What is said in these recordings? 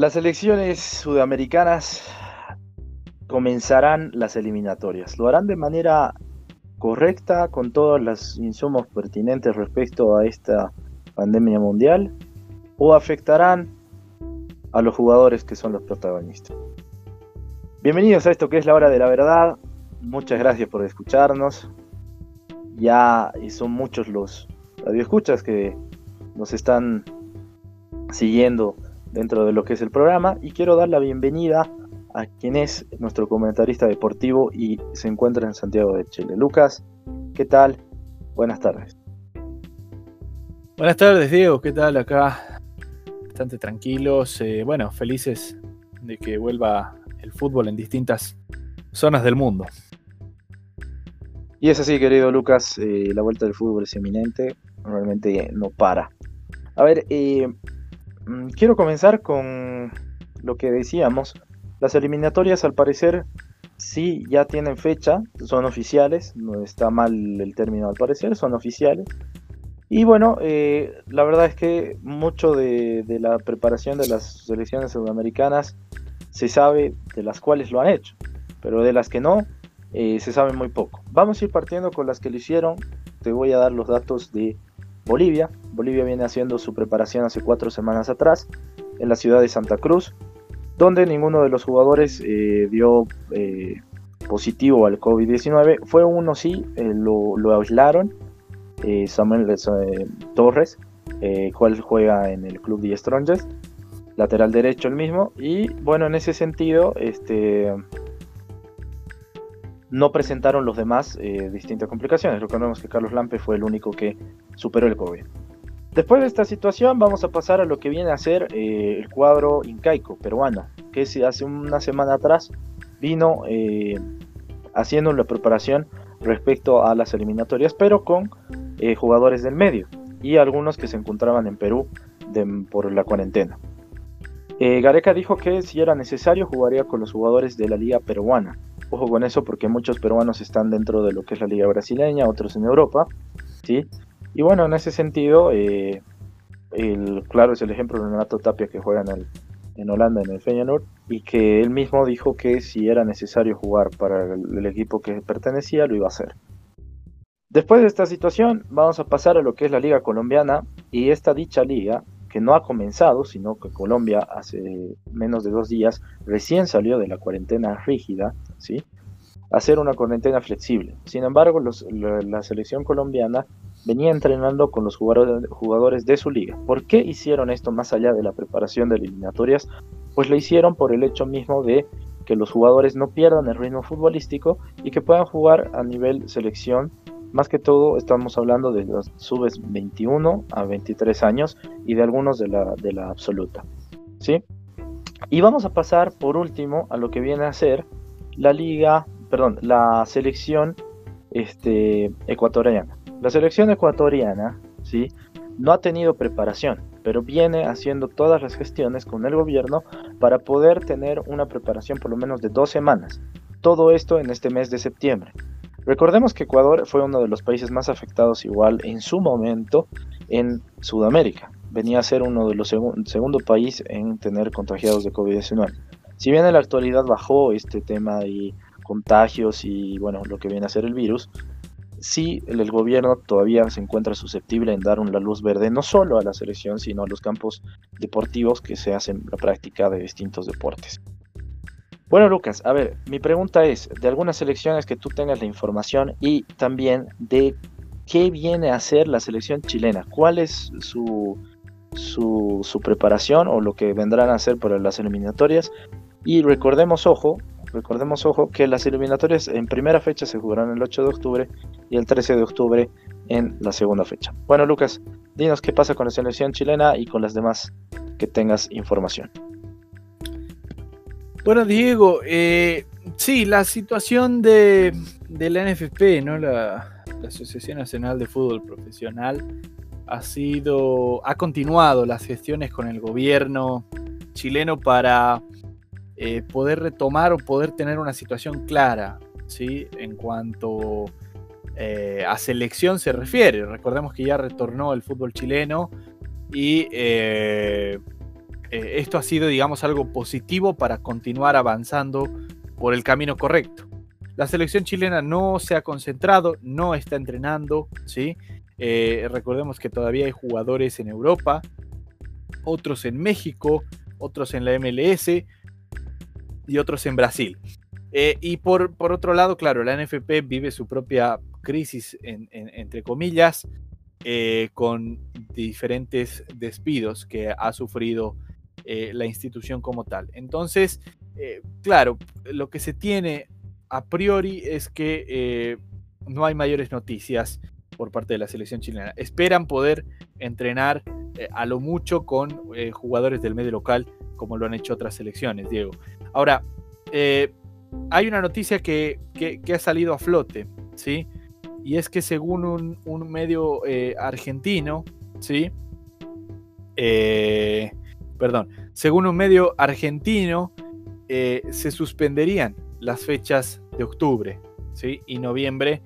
Las elecciones sudamericanas comenzarán las eliminatorias. Lo harán de manera correcta, con todos los insumos pertinentes respecto a esta pandemia mundial, o afectarán a los jugadores que son los protagonistas. Bienvenidos a esto que es la hora de la verdad. Muchas gracias por escucharnos. Ya son muchos los radioescuchas que nos están siguiendo dentro de lo que es el programa y quiero dar la bienvenida a quien es nuestro comentarista deportivo y se encuentra en Santiago de Chile. Lucas, ¿qué tal? Buenas tardes. Buenas tardes, Diego, ¿qué tal acá? Bastante tranquilos, eh, bueno, felices de que vuelva el fútbol en distintas zonas del mundo. Y es así, querido Lucas, eh, la vuelta del fútbol es eminente, realmente no para. A ver, eh, quiero comenzar con lo que decíamos. Las eliminatorias al parecer sí ya tienen fecha, son oficiales, no está mal el término al parecer, son oficiales. Y bueno, eh, la verdad es que mucho de, de, la preparación de las selecciones sudamericanas se sabe de las cuales lo han hecho, pero de las que no, eh, se sabe muy poco. Vamos a ir partiendo con las que lo hicieron. Te voy a dar los datos de Bolivia. Bolivia viene haciendo su preparación hace cuatro semanas atrás en la ciudad de Santa Cruz, donde ninguno de los jugadores eh, dio eh, positivo al COVID-19. Fue uno sí, lo, lo, aislaron, Samuel Torres, cual juega en el club de Strongest, lateral derecho el mismo. Y bueno, en ese sentido, este no presentaron los demás eh, distintas complicaciones. Recordemos que Carlos Lampe fue el único que superó el COVID. Después de esta situación vamos a pasar a lo que viene a ser eh, el cuadro incaico peruano, que hace una semana atrás vino eh, haciendo la preparación respecto a las eliminatorias, pero con jugadores del medio y algunos que se encontraban en Perú por la cuarentena. Gareca dijo que si era necesario jugaría con los jugadores de la liga peruana, Ojo con eso porque muchos peruanos están dentro de lo que es la liga brasileña, otros en Europa, ¿sí? Y bueno, en ese sentido, eh, el, claro es el ejemplo de Renato Tapia que juega en, el, en Holanda, en el Feyenoord, y que él mismo dijo que si era necesario jugar para el, equipo que pertenecía, lo iba a hacer. Después de esta situación, vamos a pasar a lo que es la liga colombiana, y esta dicha liga que no ha comenzado, sino que Colombia hace menos de dos días recién salió de la cuarentena rígida, ¿sí? hacer una cuarentena flexible. Sin embargo, la, selección colombiana venía entrenando con los jugadores, de su liga. ¿Por qué hicieron esto más allá de la preparación de eliminatorias? Pues lo hicieron por el hecho mismo de que los jugadores no pierdan el ritmo futbolístico y que puedan jugar a nivel selección más que todo estamos hablando de los subes 21 a 23 años y de algunos de la, de la absoluta. ¿sí? Y vamos a pasar por último a lo que viene a ser la liga, perdón, la selección este, ecuatoriana. La selección ecuatoriana ¿sí? no ha tenido preparación, pero viene haciendo todas las gestiones con el gobierno para poder tener una preparación por lo menos de dos semanas. Todo esto en este mes de septiembre. Recordemos que Ecuador fue uno de los países más afectados igual en su momento en Sudamérica. Venía a ser uno de los segundos segundo país en tener contagiados de COVID-19. Si bien en la actualidad bajó este tema de contagios y bueno, lo que viene a ser el virus, sí el, gobierno todavía se encuentra susceptible en dar una luz verde no solo a la selección, sino a los campos deportivos que se hacen la práctica de distintos deportes. Bueno, Lucas, a ver, mi pregunta es, de algunas selecciones que tú tengas la información y también de qué viene a hacer la selección chilena, cuál es su, su, preparación o lo que vendrán a hacer para las eliminatorias. Y recordemos, ojo, recordemos, ojo, que las eliminatorias en primera fecha se jugarán el 8 de octubre y el 13 de octubre en la segunda fecha. Bueno, Lucas, dinos qué pasa con la selección chilena y con las demás que tengas información. Bueno, Diego, eh, sí, la situación de, la NFP, ¿no? La, Asociación Nacional de Fútbol Profesional, ha sido. ha continuado las gestiones con el gobierno chileno para eh, poder retomar o poder tener una situación clara, ¿sí? En cuanto eh, a selección se refiere. Recordemos que ya retornó el fútbol chileno y esto ha sido, digamos, algo positivo para continuar avanzando por el camino correcto. La selección chilena no se ha concentrado, no está entrenando, ¿sí? recordemos que todavía hay jugadores en Europa, otros en México, otros en la MLS y otros en Brasil. Eh, y por, por, otro lado, claro, la NFP vive su propia crisis, entre comillas, eh, con diferentes despidos que ha sufrido eh, la institución como tal. Entonces, claro, lo que se tiene a priori es que no hay mayores noticias por parte de la selección chilena. Esperan poder entrenar a lo mucho con jugadores del medio local, como lo han hecho otras selecciones, Diego. Ahora, hay una noticia que, ha salido a flote, ¿sí? Y es que según un, medio eh, argentino, ¿sí? Eh, perdón, según un medio argentino, eh, se suspenderían las fechas de octubre ¿sí? y noviembre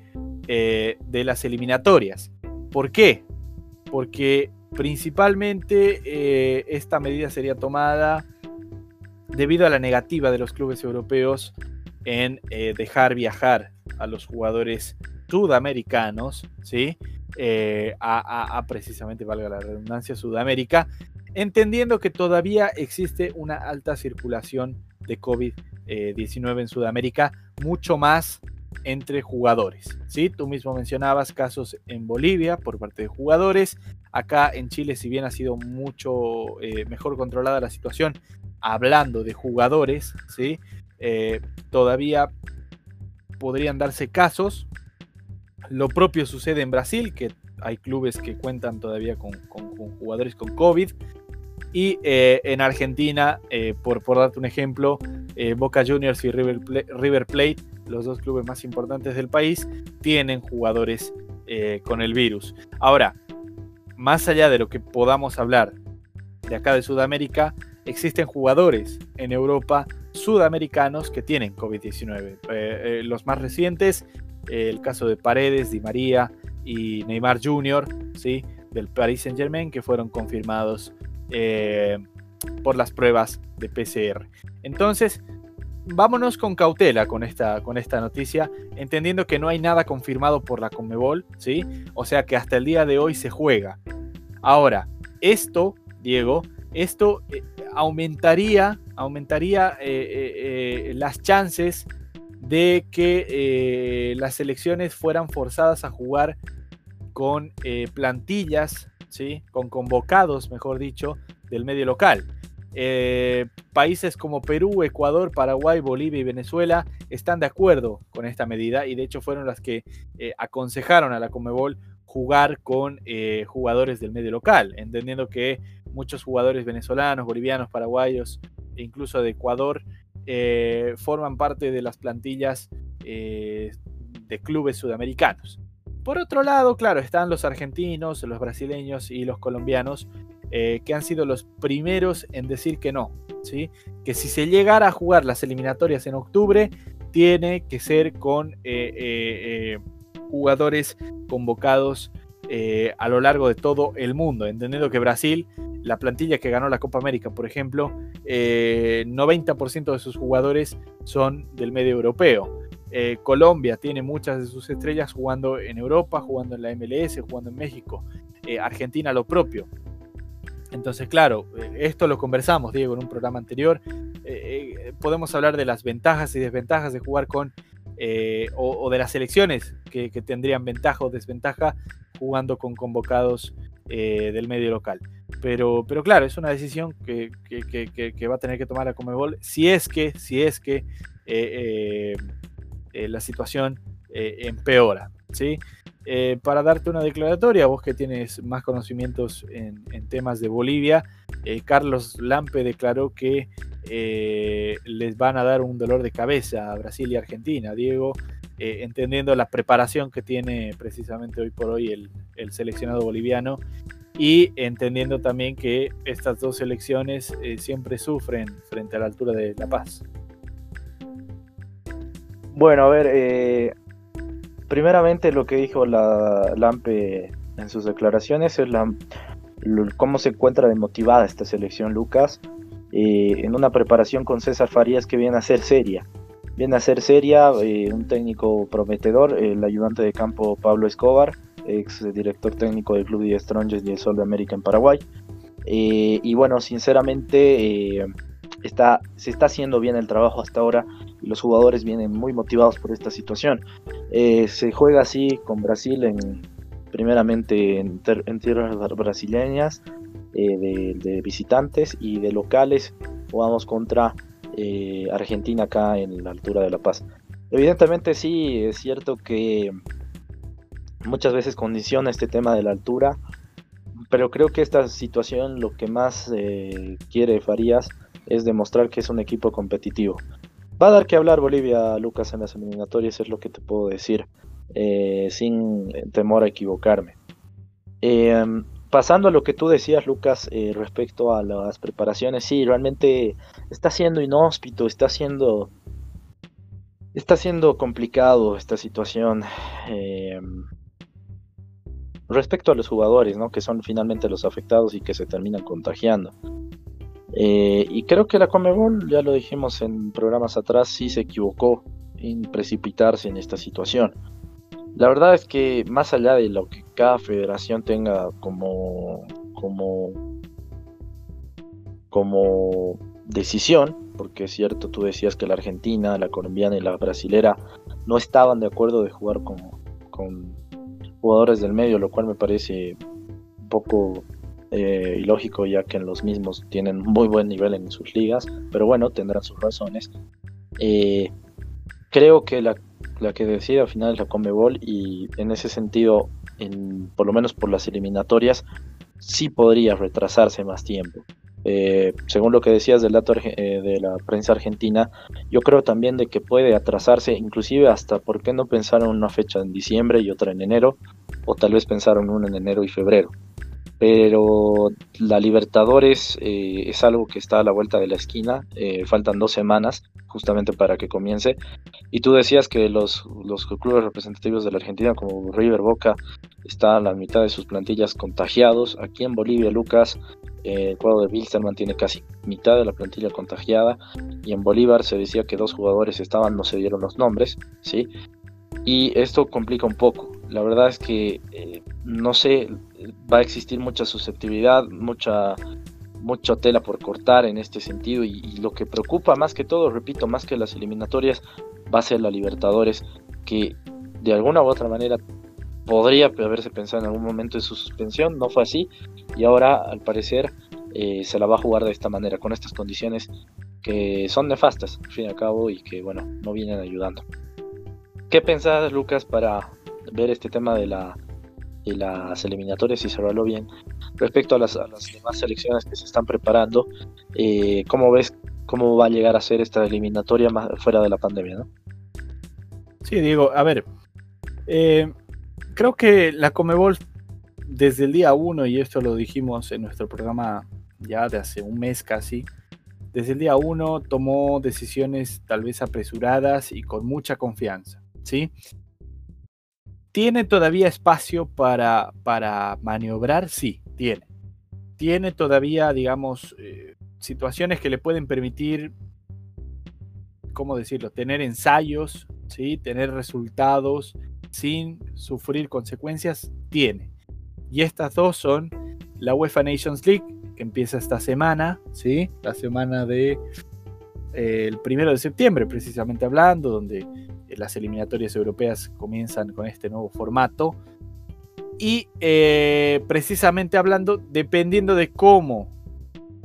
de las eliminatorias. ¿Por qué? Porque principalmente esta medida sería tomada debido a la negativa de los clubes europeos en eh, dejar viajar a los jugadores sudamericanos, ¿sí? Eh, a, precisamente, valga la redundancia, Sudamérica, entendiendo que todavía existe una alta circulación de COVID-19 en Sudamérica, mucho más entre jugadores. ¿sí? Tú mismo mencionabas casos en Bolivia por parte de jugadores. Acá en Chile, si bien ha sido mucho eh, mejor controlada la situación, hablando de jugadores, ¿sí? Eh, todavía podrían darse casos. Lo propio sucede en Brasil, que hay clubes que cuentan todavía con, jugadores con COVID. Y eh, en Argentina, eh, por, por, darte un ejemplo, Boca Juniors y River, River, Plate, los dos clubes más importantes del país, tienen jugadores con el virus. Ahora, más allá de lo que podamos hablar de acá de Sudamérica, existen jugadores en Europa sudamericanos que tienen COVID-19. Eh, eh, los más recientes, eh, el caso de Paredes, Di María y Neymar Jr., ¿sí? del Paris Saint Germain, que fueron confirmados por las pruebas de PCR. Entonces, vámonos con cautela con esta, con esta noticia, entendiendo que no hay nada confirmado por la Conmebol, ¿sí? O sea que hasta el día de hoy se juega. Ahora, esto, Diego, esto aumentaría, aumentaría eh, eh, eh, las chances de que las selecciones fueran forzadas a jugar con plantillas, ¿sí? con convocados, mejor dicho, del medio local. países como Perú, Ecuador, Paraguay, Bolivia y Venezuela están de acuerdo con esta medida y de hecho fueron las que aconsejaron a la Comebol jugar con jugadores del medio local, entendiendo que muchos jugadores venezolanos, bolivianos, paraguayos e incluso de Ecuador eh, forman parte de las plantillas eh, de clubes sudamericanos. Por otro lado, claro, están los argentinos, los brasileños y los colombianos, eh, que han sido los primeros en decir que no, ¿sí? que si se llegara a jugar las eliminatorias en octubre, tiene que ser con jugadores convocados a lo largo de todo el mundo, entendiendo que Brasil la plantilla que ganó la Copa América, por ejemplo, 90% eh, de sus jugadores son del medio europeo. Eh, Colombia tiene muchas de sus estrellas jugando en Europa, jugando en la MLS, jugando en México. Eh, Argentina lo propio. Entonces, claro, esto lo conversamos, Diego, en un programa anterior. podemos hablar de las ventajas y desventajas de jugar con, o, de las elecciones que, tendrían ventaja o desventaja jugando con convocados del medio local. Pero, pero claro, es una decisión que, va a tener que tomar la Comebol si es que, si es que eh, eh, eh, la situación empeora. ¿sí? para darte una declaratoria, vos que tienes más conocimientos en, temas de Bolivia, Carlos Lampe declaró que les van a dar un dolor de cabeza a Brasil y Argentina. Diego, entendiendo la preparación que tiene precisamente hoy por hoy el, el seleccionado boliviano y entendiendo también que estas dos elecciones eh, siempre sufren frente a la altura de La Paz. Bueno, a ver, eh, primeramente lo que dijo la Lampe en sus declaraciones es la, cómo se encuentra de motivada esta selección, Lucas, eh, en una preparación con César Farías que viene a ser seria. Viene a ser seria, eh, un técnico prometedor, el ayudante de campo Pablo Escobar, ex director técnico del Club de Strongest y el Sol de América en Paraguay. Eh, y bueno, sinceramente está, se está haciendo bien el trabajo hasta ahora y los jugadores vienen muy motivados por esta situación. se juega así con Brasil en, primeramente en, tierras brasileñas, eh, de, visitantes y de locales, jugamos contra eh, Argentina acá en la altura de La Paz. Evidentemente sí, es cierto que muchas veces condiciona este tema de la altura, pero creo que esta situación lo que más eh, quiere Farías es demostrar que es un equipo competitivo. Va a dar que hablar Bolivia, Lucas, en las eliminatorias, es lo que te puedo decir. Eh, sin temor a equivocarme. Em, pasando a lo que tú decías, Lucas, eh, respecto a las preparaciones, sí, realmente está siendo inhóspito, está siendo, está siendo complicado esta situación. Em, respecto a los jugadores, ¿no? que son finalmente los afectados y que se terminan contagiando. Eh, y creo que la Comebol, ya lo dijimos en programas atrás, sí se equivocó en precipitarse en esta situación. La verdad es que más allá de lo que cada federación tenga como, como, como decisión, porque es cierto, tú decías que la argentina, la colombiana y la brasilera no estaban de acuerdo de jugar con, con jugadores del medio, lo cual me parece un poco eh, ilógico ya que los mismos tienen muy buen nivel en sus ligas, pero bueno, tendrán sus razones. Eh, creo que la la que decide al final es la Comebol y en ese sentido, en, por lo menos por las eliminatorias, sí podría retrasarse más tiempo. Eh, según lo que decías del dato eh, de la prensa argentina, yo creo también de que puede atrasarse, inclusive hasta, ¿por qué no pensar en una fecha en diciembre y otra en enero? O tal vez pensar en una en enero y febrero pero la Libertadores eh, es algo que está a la vuelta de la esquina, eh, faltan dos semanas justamente para que comience, y tú decías que los, clubes representativos de la Argentina como River Boca están a la mitad de sus plantillas contagiados, aquí en Bolivia Lucas, eh, el cuadro de Wilstermann tiene casi mitad de la plantilla contagiada, y en Bolívar se decía que dos jugadores estaban, no se dieron los nombres, ¿sí? Y esto complica un poco. La verdad es que, no sé, va a existir mucha susceptibilidad, mucha, mucha tela por cortar en este sentido y, lo que preocupa más que todo, repito, más que las eliminatorias, va a ser la Libertadores, que de alguna u otra manera podría haberse pensado en algún momento en su suspensión, no fue así y ahora al parecer eh, se la va a jugar de esta manera, con estas condiciones que son nefastas, al fin y al cabo, y que bueno, no vienen ayudando. ¿Qué pensás, Lucas, para ver este tema de la y las eliminatorias, se habló bien. Respecto a las, demás selecciones que se están preparando, eh, ¿cómo ves cómo va a llegar a ser esta eliminatoria más fuera de la pandemia? ¿no? Sí, Diego, a ver, eh, creo que la Comebol desde el día uno, y esto lo dijimos en nuestro programa ya de hace un mes casi, desde el día uno tomó decisiones tal vez apresuradas y con mucha confianza, ¿sí? ¿Tiene todavía espacio para, para maniobrar? Sí, tiene. Tiene todavía, digamos, eh, situaciones que le pueden permitir, ¿cómo decirlo?, tener ensayos, ¿sí? tener resultados sin sufrir consecuencias, tiene. Y estas dos son la UEFA Nations League, que empieza esta semana, ¿sí? la semana de eh, el primero de septiembre, precisamente hablando, donde las eliminatorias europeas comienzan con este nuevo formato. Y eh, precisamente hablando, dependiendo de cómo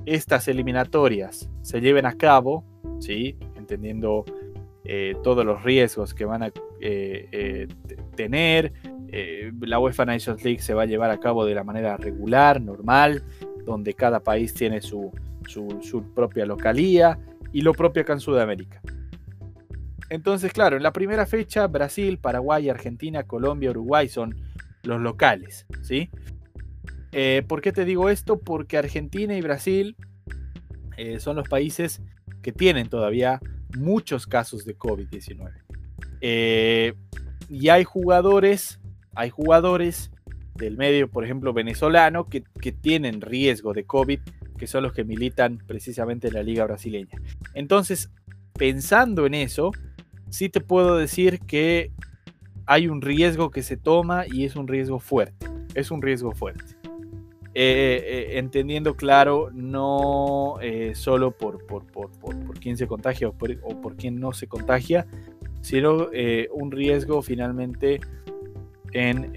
estas eliminatorias se lleven a cabo, ¿sí? entendiendo eh, todos los riesgos que van a eh, tener, la UEFA Nations League se va a llevar a cabo de la manera regular, normal, donde cada país tiene su, su, su propia localía y lo propio acá en Sudamérica. Entonces, claro, en la primera fecha, Brasil, Paraguay, Argentina, Colombia, Uruguay son los locales, ¿sí? Eh, ¿Por qué te digo esto? Porque Argentina y Brasil eh, son los países que tienen todavía muchos casos de COVID-19. Eh, y hay jugadores, hay jugadores del medio, por ejemplo, venezolano, que, que, tienen riesgo de COVID, que son los que militan precisamente en la liga brasileña. Entonces, pensando en eso, sí te puedo decir que hay un riesgo que se toma y es un riesgo fuerte. Es un riesgo fuerte. Eh, eh, entendiendo claro, no eh, solo por, por, por, por, quién se contagia o por, o por quién no se contagia, sino un riesgo finalmente en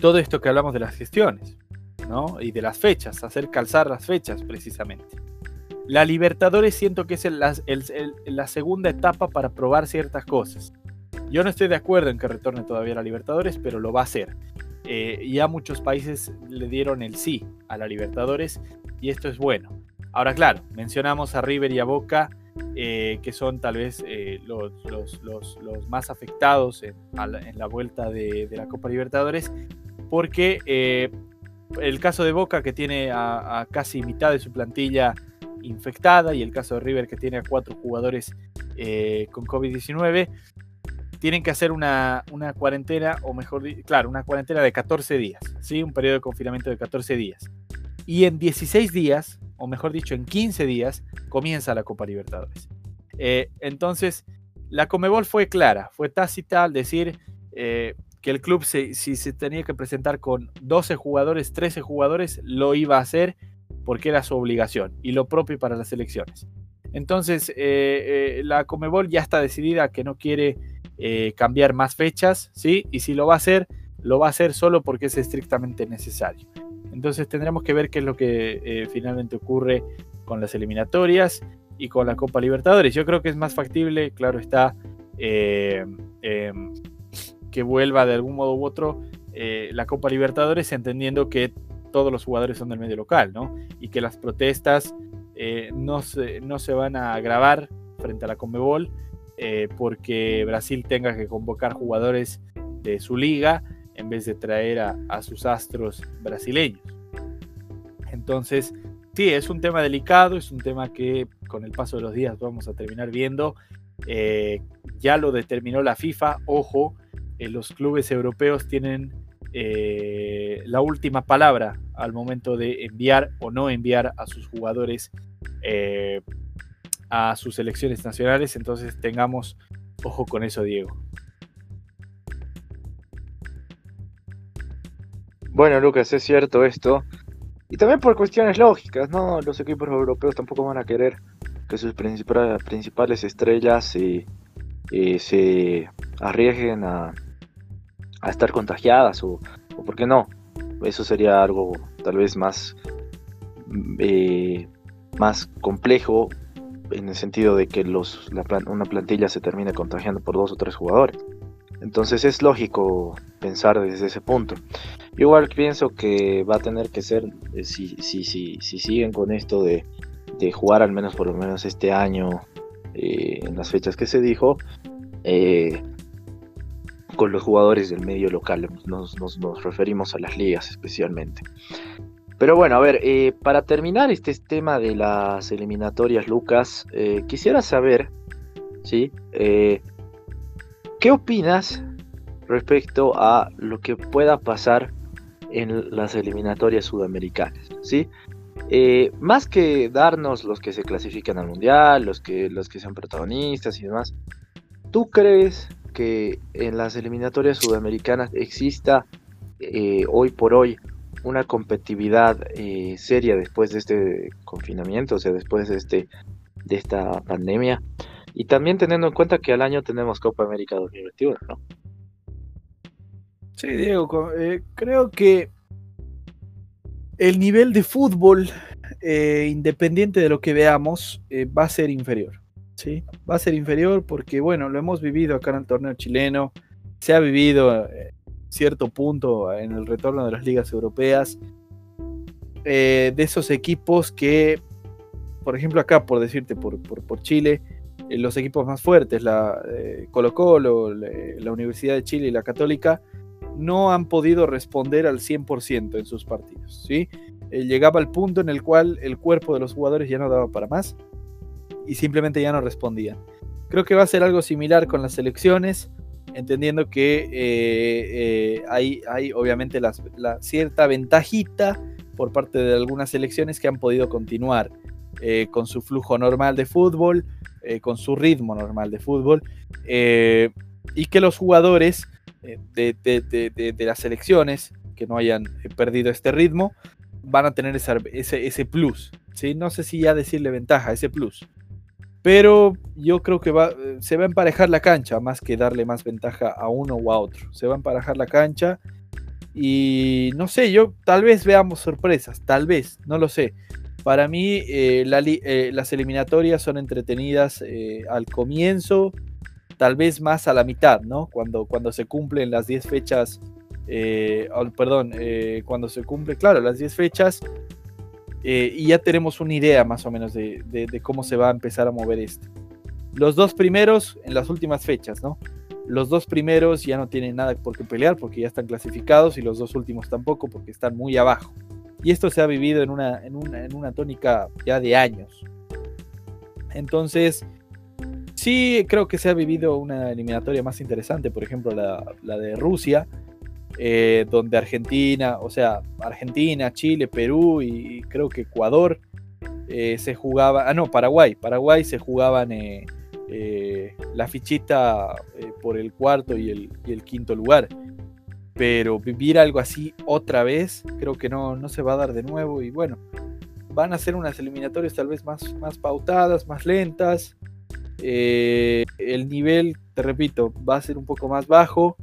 todo esto que hablamos de las gestiones ¿no? y de las fechas, hacer calzar las fechas precisamente. La Libertadores siento que es la segunda etapa para probar ciertas cosas. Yo no estoy de acuerdo en que retorne todavía la Libertadores, pero lo va a hacer. Eh, ya muchos países le dieron el sí a la Libertadores y esto es bueno. Ahora, claro, mencionamos a River y a Boca, eh, que son tal vez eh, los, más afectados en, la, vuelta de, la Copa Libertadores, porque el caso de Boca, que tiene a, casi mitad de su plantilla infectada, y el caso de River, que tiene a cuatro jugadores con COVID-19, tienen que hacer una, cuarentena, o mejor, claro, una cuarentena de 14 días, ¿sí? Un periodo de confinamiento de 14 días. Y en 16 días, o mejor dicho, en 15 días, comienza la Copa Libertadores. Eh, entonces, la Comebol fue clara, fue tácita al decir eh, que el club, si se tenía que presentar con 12 jugadores, 13 jugadores, lo iba a hacer porque era su obligación, y lo propio para las elecciones. Entonces, eh, la Comebol ya está decidida que no quiere eh, cambiar más fechas, ¿sí? Y si lo va a hacer, lo va a hacer solo porque es estrictamente necesario. Entonces tendremos que ver qué es lo que eh, finalmente ocurre con las eliminatorias y con la Copa Libertadores. Yo creo que es más factible, claro está, eh, em, que vuelva de algún modo u otro la Copa Libertadores, entendiendo que todos los jugadores son del medio local, ¿no? Y que las protestas no, se, no se van a agravar frente a la Conmebol eh, porque Brasil tenga que convocar jugadores de su liga en vez de traer a, sus astros brasileños. Entonces, sí, es un tema delicado, es un tema que con el paso de los días vamos a terminar viendo. Eh, ya lo determinó la FIFA, ojo, eh, los clubes europeos tienen la última palabra al momento de enviar o no enviar a sus jugadores a sus elecciones nacionales, entonces tengamos ojo con eso, Diego. Bueno, Lucas, es cierto esto. Y también por cuestiones lógicas, ¿no? Los equipos europeos tampoco van a querer que sus principales estrellas eh, se arriesguen a, estar contagiadas o, o, ¿por qué no? Eso sería algo tal vez más, mm, eh, más complejo en el sentido de que los, una plantilla se termine contagiando por dos o tres jugadores. Entonces es lógico pensar desde ese punto. igual pienso que va a tener que ser, eh, si, si, si, si siguen con esto de, jugar al menos por lo menos este año eh, en las fechas que se dijo, con los jugadores del medio local, nos, nos referimos a las ligas especialmente. Pero bueno, a ver, eh, para terminar este tema de las eliminatorias, Lucas, eh, quisiera saber, ¿sí? Eh, ¿Qué opinas respecto a lo que pueda pasar en las eliminatorias sudamericanas? ¿sí? más que darnos los que se clasifican al mundial, los que, los que sean protagonistas y demás, ¿tú crees que en las eliminatorias sudamericanas exista hoy por hoy una competitividad eh, seria después de este confinamiento, o sea, después de, este, de esta pandemia. Y también teniendo en cuenta que al año tenemos Copa América 2021, ¿no? Sí, Diego, eh, creo que el nivel de fútbol, eh, independiente de lo que veamos, va a ser inferior. ¿Sí? Va a ser inferior porque, bueno, lo hemos vivido acá en el torneo chileno, se ha vivido cierto punto en el retorno de las ligas europeas, eh, de esos equipos que, por ejemplo acá, por decirte, por, por, Chile, eh, los equipos más fuertes, la eh, Colo Colo, la Universidad de Chile y la Católica, no han podido responder al 100% en sus partidos. ¿sí? llegaba al punto en el cual el cuerpo de los jugadores ya no daba para más y simplemente ya no respondían. Creo que va a ser algo similar con las selecciones entendiendo que hay, hay, obviamente la cierta ventajita por parte de algunas selecciones que han podido continuar con su flujo normal de fútbol, con su ritmo normal de fútbol, y que los jugadores de, de, las selecciones que no hayan perdido este ritmo van a tener ese, ese, plus. ¿sí? No sé si ya decirle ventaja, ese plus. Pero yo creo que va, se va a emparejar la cancha más que darle más ventaja a uno o a otro. Se va a emparejar la cancha y no sé, yo tal vez veamos sorpresas, tal vez, no lo sé. Para mí eh, eh, las eliminatorias son entretenidas eh, al comienzo, tal vez más a la mitad, ¿no? Cuando, cuando se cumplen las 10 fechas perdón, cuando se cumple, claro, las 10 fechas, eh, y ya tenemos una idea más o menos de, cómo se va a empezar a mover esto. Los dos primeros en las últimas fechas, ¿no? Los dos primeros ya no tienen nada por qué pelear porque ya están clasificados y los dos últimos tampoco porque están muy abajo. Y esto se ha vivido en una, en una, tónica ya de años. Entonces, sí creo que se ha vivido una eliminatoria más interesante, por ejemplo la de Rusia, eh, donde Argentina, o sea, Argentina, Chile, Perú y creo que Ecuador eh, se jugaba, ah no, Paraguay, Paraguay se jugaban eh, la fichita por el cuarto y el, quinto lugar. Pero vivir algo así otra vez, creo que no, no se va a dar de nuevo. Y bueno, van a ser unas eliminatorias tal vez más, más pautadas, más lentas. el nivel, te repito, va a ser un poco más bajo.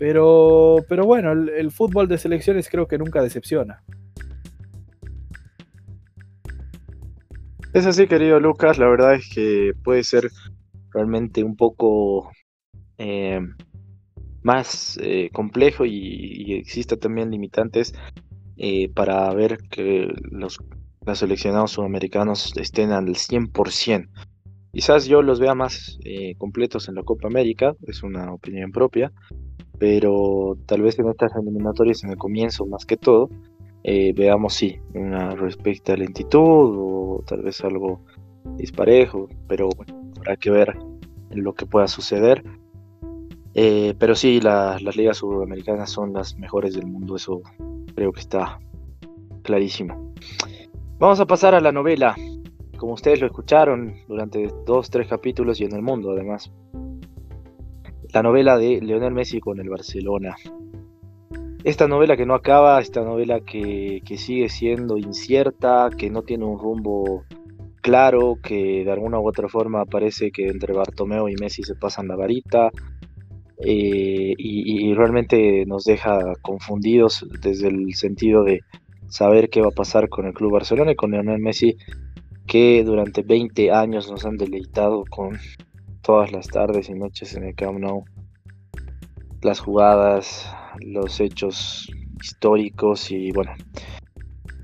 Pero, pero bueno, el, fútbol de selecciones creo que nunca decepciona. Es así, querido Lucas. La verdad es que puede ser realmente un poco eh, más eh, complejo y, exista también limitantes eh, para ver que los, seleccionados sudamericanos estén al 100%. Quizás yo los vea más completos en la Copa América, es una opinión propia, pero tal vez en estas eliminatorias en el comienzo más que todo eh, veamos sí una respecta lentitud o tal vez algo disparejo pero bueno habrá que ver lo que pueda suceder. Eh, pero sí las ligas sudamericanas son las mejores del mundo eso creo que está clarísimo. Vamos a pasar a la novela. Como ustedes lo escucharon durante dos tres capítulos y en el mundo además la novela de Leonel Messi con el Barcelona. Esta novela que no acaba, esta novela que, sigue siendo incierta, que no tiene un rumbo claro, que de alguna u otra forma parece que entre Bartomeo y Messi se pasan la varita, eh, y, realmente nos deja confundidos desde el sentido de saber qué va a pasar con el Club Barcelona y con Leonel Messi, que durante 20 años nos han deleitado con todas las tardes y noches en el Camp Nou. Las jugadas, los hechos históricos y bueno,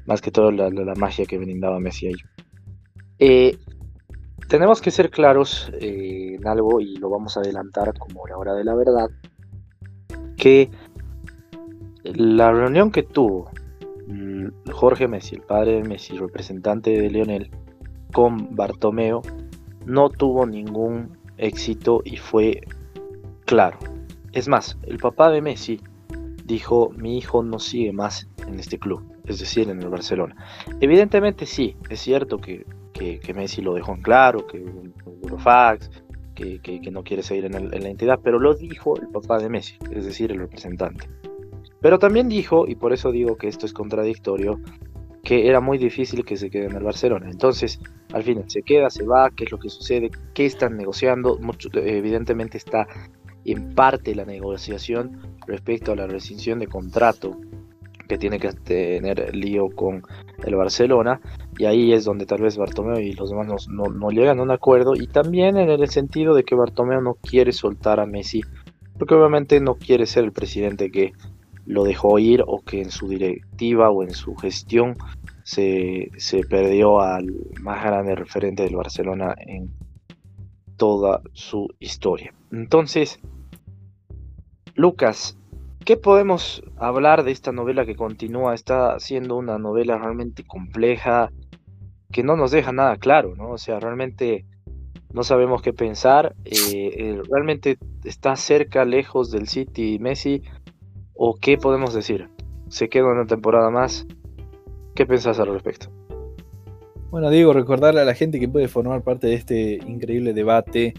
más que todo la, magia que brindaba Messi ahí. Eh, tenemos que ser claros eh, en algo y lo vamos a adelantar como la hora de la verdad, que la reunión que tuvo mm, Jorge Messi, el padre de Messi, representante de Lionel, con Bartomeo, no tuvo ningún éxito y fue claro. Es más, el papá de Messi dijo, mi hijo no sigue más en este club, es decir, en el Barcelona. Evidentemente sí, es cierto que, que, Messi lo dejó en claro, que Eurofax, que, que, no quiere seguir en, en, la entidad, pero lo dijo el papá de Messi, es decir, el representante. Pero también dijo, y por eso digo que esto es contradictorio, que era muy difícil que se quede en el Barcelona. Entonces, al final se queda, se va, qué es lo que sucede, qué están negociando. Mucho, evidentemente está en parte la negociación respecto a la rescisión de contrato que tiene que tener lío con el Barcelona y ahí es donde tal vez Bartomeu y los demás no, no, llegan a un acuerdo y también en el sentido de que Bartomeu no quiere soltar a Messi porque obviamente no quiere ser el presidente que lo dejó ir o que en su directiva o en su gestión se, perdió al más grande referente del Barcelona en toda su historia. Entonces, Lucas, ¿qué podemos hablar de esta novela que continúa? Está siendo una novela realmente compleja, que no nos deja nada claro, ¿no? O sea, realmente no sabemos qué pensar. Eh, ¿Realmente está cerca, lejos del City Messi? ¿O qué podemos decir? ¿Se queda una temporada más? ¿Qué pensás al respecto? Bueno, Diego, recordarle a la gente que puede formar parte de este increíble debate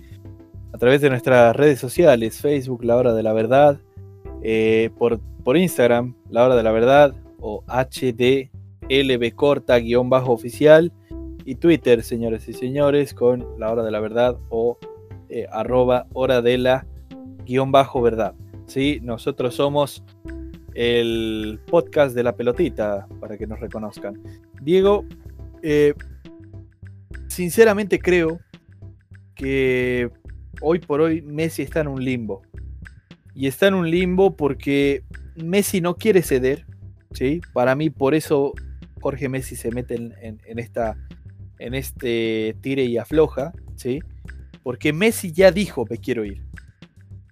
a través de nuestras redes sociales, Facebook, La Hora de la Verdad, eh, por, por Instagram, La Hora de la Verdad, o HDLB corta guion bajo oficial, y Twitter, señores y señores, con La Hora de la Verdad o eh, arroba hora de la guion bajo verdad. ¿Sí? Nosotros somos el podcast de la pelotita, para que nos reconozcan. Diego, eh, sinceramente creo que hoy por hoy Messi está en un limbo. Y está en un limbo porque Messi no quiere ceder. ¿sí? Para mí, por eso Jorge Messi se mete en, esta, en este tire y afloja. ¿sí? Porque Messi ya dijo, me quiero ir.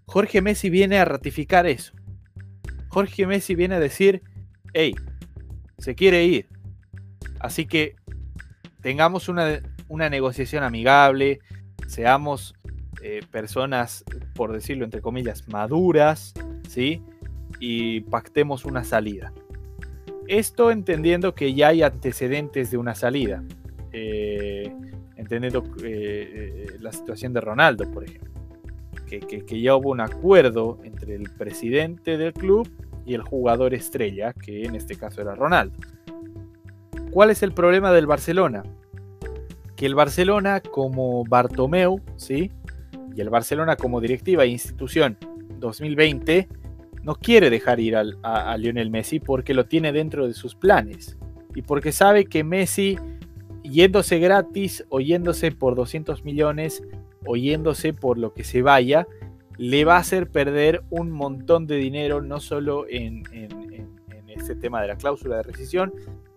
Jorge Messi viene a ratificar eso. Jorge Messi viene a decir, hey, se quiere ir. Así que tengamos una, una negociación amigable, seamos eh, personas, por decirlo entre comillas, maduras, ¿sí? Y pactemos una salida. Esto entendiendo que ya hay antecedentes de una salida. Eh, entendiendo eh, la situación de Ronaldo, por ejemplo. Que, que, ya hubo un acuerdo entre el presidente del club y el jugador estrella, que en este caso era Ronaldo. ¿Cuál es el problema del Barcelona? Que el Barcelona, como Bartomeu, ¿sí? y el Barcelona como directiva e institución 2020 no quiere dejar ir a, Lionel Messi porque lo tiene dentro de sus planes y porque sabe que Messi yéndose gratis o yéndose por 200 millones o yéndose por lo que se vaya, le va a hacer perder un montón de dinero, no solo en, este tema de la cláusula de rescisión,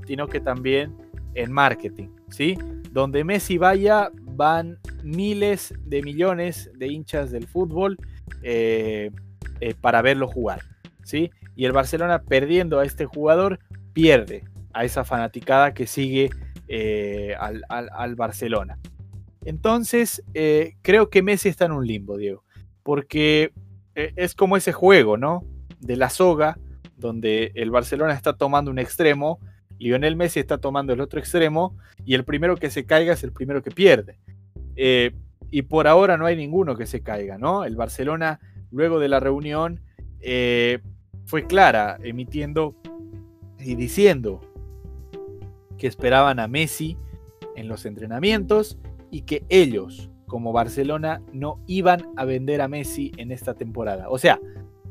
sino que también en marketing, ¿sí? Donde Messi vaya, van miles de millones de hinchas del fútbol eh, eh, para verlo jugar. ¿sí? Y el Barcelona perdiendo a este jugador pierde a esa fanaticada que sigue eh, al, Barcelona. Entonces, creo que Messi está en un limbo, Diego, porque es como ese juego, ¿no? De la soga, donde el Barcelona está tomando un extremo Lionel Messi está tomando el otro extremo y el primero que se caiga es el primero que pierde. Eh, y por ahora no hay ninguno que se caiga, ¿no? El Barcelona, luego de la reunión, eh, fue clara, emitiendo y diciendo que esperaban a Messi en los entrenamientos y que ellos, como Barcelona, no iban a vender a Messi en esta temporada. O sea,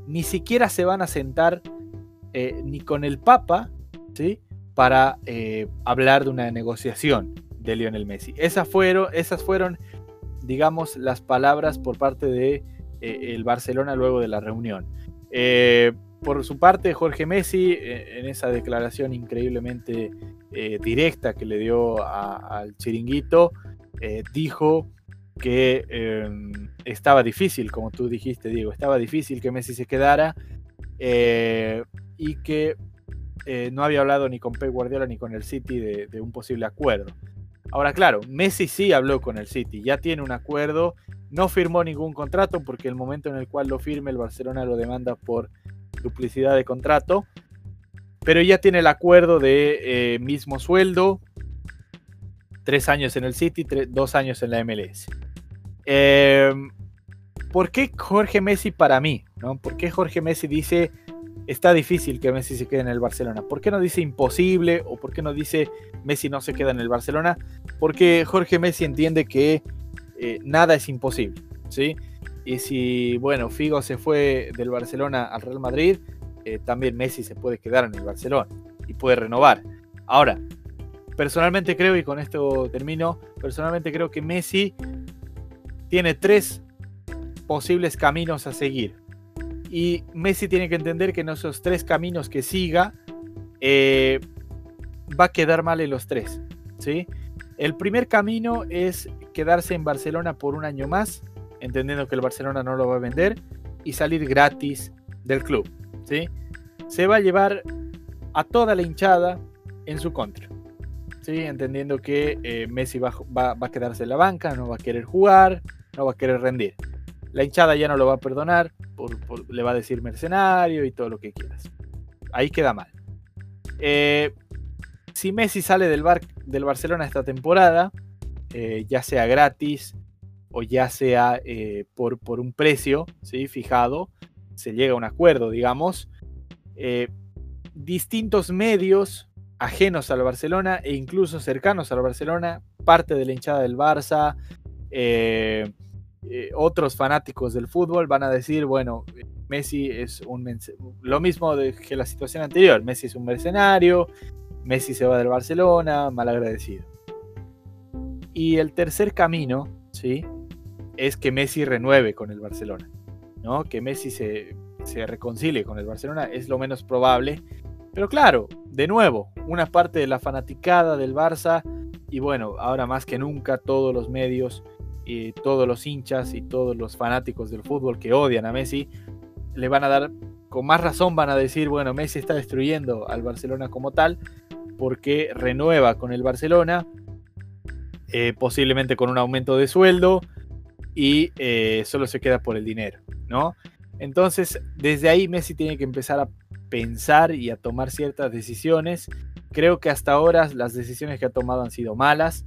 ni siquiera se van a sentar eh, ni con el Papa, ¿sí? para eh, hablar de una negociación de Lionel Messi. Esas fueron, esas fueron digamos, las palabras por parte de eh, el Barcelona luego de la reunión. Por su parte, Jorge Messi, en esa declaración increíblemente directa que le dio al chiringuito, dijo que em, estaba difícil, como tú dijiste, Diego, estaba difícil que Messi se quedara y que eh, no había hablado ni con Pep Guardiola ni con el City de, un posible acuerdo. Ahora, claro, Messi sí habló con el City, ya tiene un acuerdo, no firmó ningún contrato porque el momento en el cual lo firme el Barcelona lo demanda por duplicidad de contrato, pero ya tiene el acuerdo de eh, mismo sueldo, tres años en el City, dos años en la MLS. Em, ¿Por qué Jorge Messi para mí? ¿Por qué Jorge Messi dice está difícil que Messi se quede en el Barcelona. ¿Por qué no dice imposible o por qué no dice Messi no se queda en el Barcelona? Porque Jorge Messi entiende que eh, nada es imposible, ¿sí? Y si, bueno, Figo se fue del Barcelona al Real Madrid, eh, también Messi se puede quedar en el Barcelona y puede renovar. Ahora, personalmente creo, y con esto termino, personalmente creo que Messi tiene tres posibles caminos a seguir. Y Messi tiene que entender que en esos tres caminos que siga, eh, va a quedar mal en los tres. ¿sí? El primer camino es quedarse en Barcelona por un año más, entendiendo que el Barcelona no lo va a vender, y salir gratis del club. ¿sí? Se va a llevar a toda la hinchada en su contra. ¿Sí? entendiendo que eh, Messi va, a quedarse en la banca, no va a querer jugar, no va a querer rendir. La hinchada ya no lo va a perdonar, le va a decir mercenario y todo lo que quieras. Ahí queda mal. Eh, si Messi sale del, bar, del Barcelona esta temporada, eh, ya sea gratis o ya sea por, por, un precio fijado, se llega a un acuerdo, digamos. distintos medios ajenos al Barcelona e incluso cercanos al Barcelona, parte de la hinchada del Barça, eh, eh, otros fanáticos del fútbol van a decir, bueno, Messi es un lo mismo que la situación anterior, Messi es un mercenario, Messi se va del Barcelona, mal agradecido. Y el tercer camino, ¿sí? Es que Messi renueve con el Barcelona, ¿no? Que Messi se, se reconcilie con el Barcelona es lo menos probable pero claro, de nuevo, una parte de la fanaticada del Barça y bueno, ahora más que nunca todos los medios y todos los hinchas y todos los fanáticos del fútbol que odian a Messi le van a dar, con más razón van a decir, bueno, Messi está destruyendo al Barcelona como tal porque renueva con el Barcelona, eh, posiblemente con un aumento de sueldo y eh, solo se queda por el dinero, ¿no? Entonces, desde ahí Messi tiene que empezar a pensar y a tomar ciertas decisiones. Creo que hasta ahora las decisiones que ha tomado han sido malas,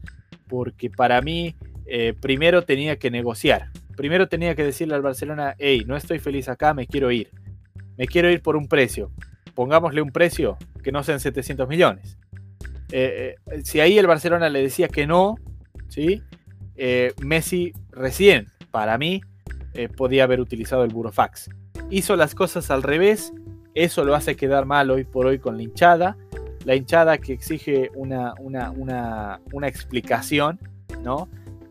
porque para mí eh, primero tenía que negociar. Primero tenía que decirle al Barcelona, hey, no estoy feliz acá, me quiero ir. Me quiero ir por un precio. Pongámosle un precio que no sean 700 millones. Eh, eh, si ahí el Barcelona le decía que no, ¿sí? Messi recién, para mí, podía haber utilizado el burofax. Hizo las cosas al revés eso lo hace quedar mal hoy por hoy con la hinchada. La hinchada que exige una, una, explicación, ¿no?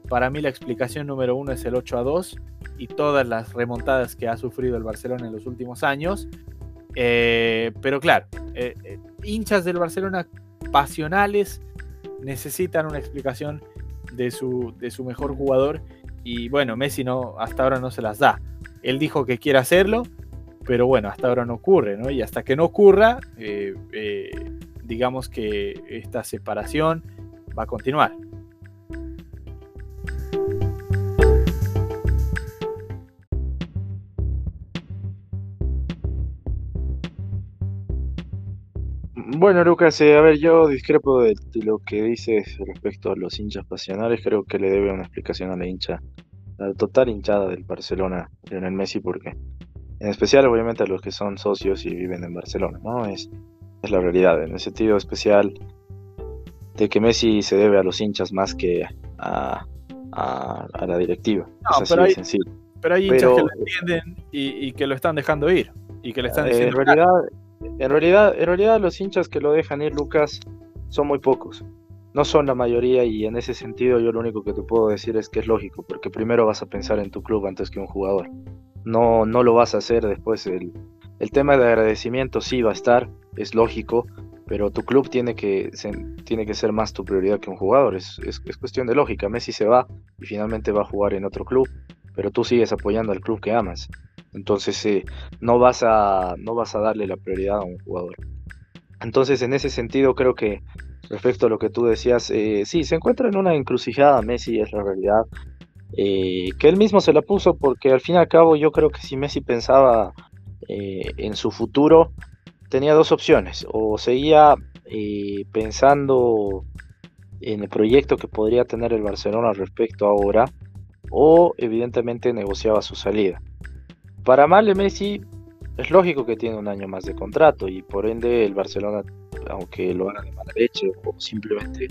Para mí la explicación número uno es el 8 a 2 y todas las remontadas que ha sufrido el Barcelona en los últimos años. Eh, pero claro, eh, eh, hinchas del Barcelona pasionales necesitan una explicación de su, de su mejor jugador y bueno, Messi no, hasta ahora no se las da. Él dijo que quiere hacerlo, pero bueno, hasta ahora no ocurre, ¿no? Y hasta que no ocurra, eh, eh, digamos que esta separación va a continuar. Bueno, Lucas, eh, a ver, yo discrepo de, lo que dices respecto a los hinchas pasionales. Creo que le debe una explicación a la hincha, a la total hinchada del Barcelona, Lionel Messi, porque en especial obviamente a los que son socios y viven en Barcelona, ¿no? Es, es la realidad, en el sentido especial de que Messi se debe a los hinchas más que a, a, la directiva. No, es pero, hay, sencillo. pero hay hinchas que lo entienden y, y, que lo están dejando ir y que le están diciendo... En realidad, en realidad, en realidad los hinchas que lo dejan ir, Lucas, son muy pocos. No son la mayoría y en ese sentido yo lo único que te puedo decir es que es lógico, porque primero vas a pensar en tu club antes que un jugador no, no lo vas a hacer después. El, el tema de agradecimiento sí va a estar, es lógico, pero tu club tiene que, tiene que ser más tu prioridad que un jugador. Es, es, cuestión de lógica. Messi se va y finalmente va a jugar en otro club, pero tú sigues apoyando al club que amas. Entonces eh, no, vas a, no vas a darle la prioridad a un jugador. Entonces en ese sentido creo que respecto a lo que tú decías, eh, sí, se encuentra en una encrucijada Messi, es la realidad. Eh, que él mismo se la puso porque al fin y al cabo yo creo que si Messi pensaba eh, en su futuro, tenía dos opciones, o seguía eh, pensando en el proyecto que podría tener el Barcelona respecto ahora, o evidentemente negociaba su salida. Para mal de Messi, es lógico que tiene un año más de contrato y por ende el Barcelona, aunque lo haga de mala leche o simplemente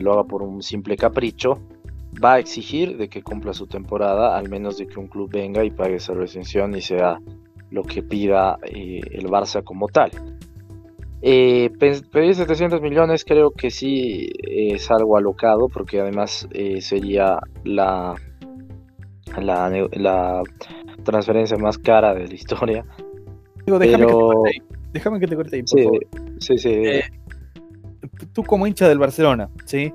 lo haga por un simple capricho, va a exigir de que cumpla su temporada, al menos de que un club venga y pague esa recensión y sea lo que pida eh, el Barça como tal. Eh, pedir 700 millones creo que sí es algo alocado porque además eh, sería la, la, transferencia más cara de la historia. déjame, que te corte ahí, por favor. Sí, sí. Eh, tú como hincha del Barcelona, ¿sí?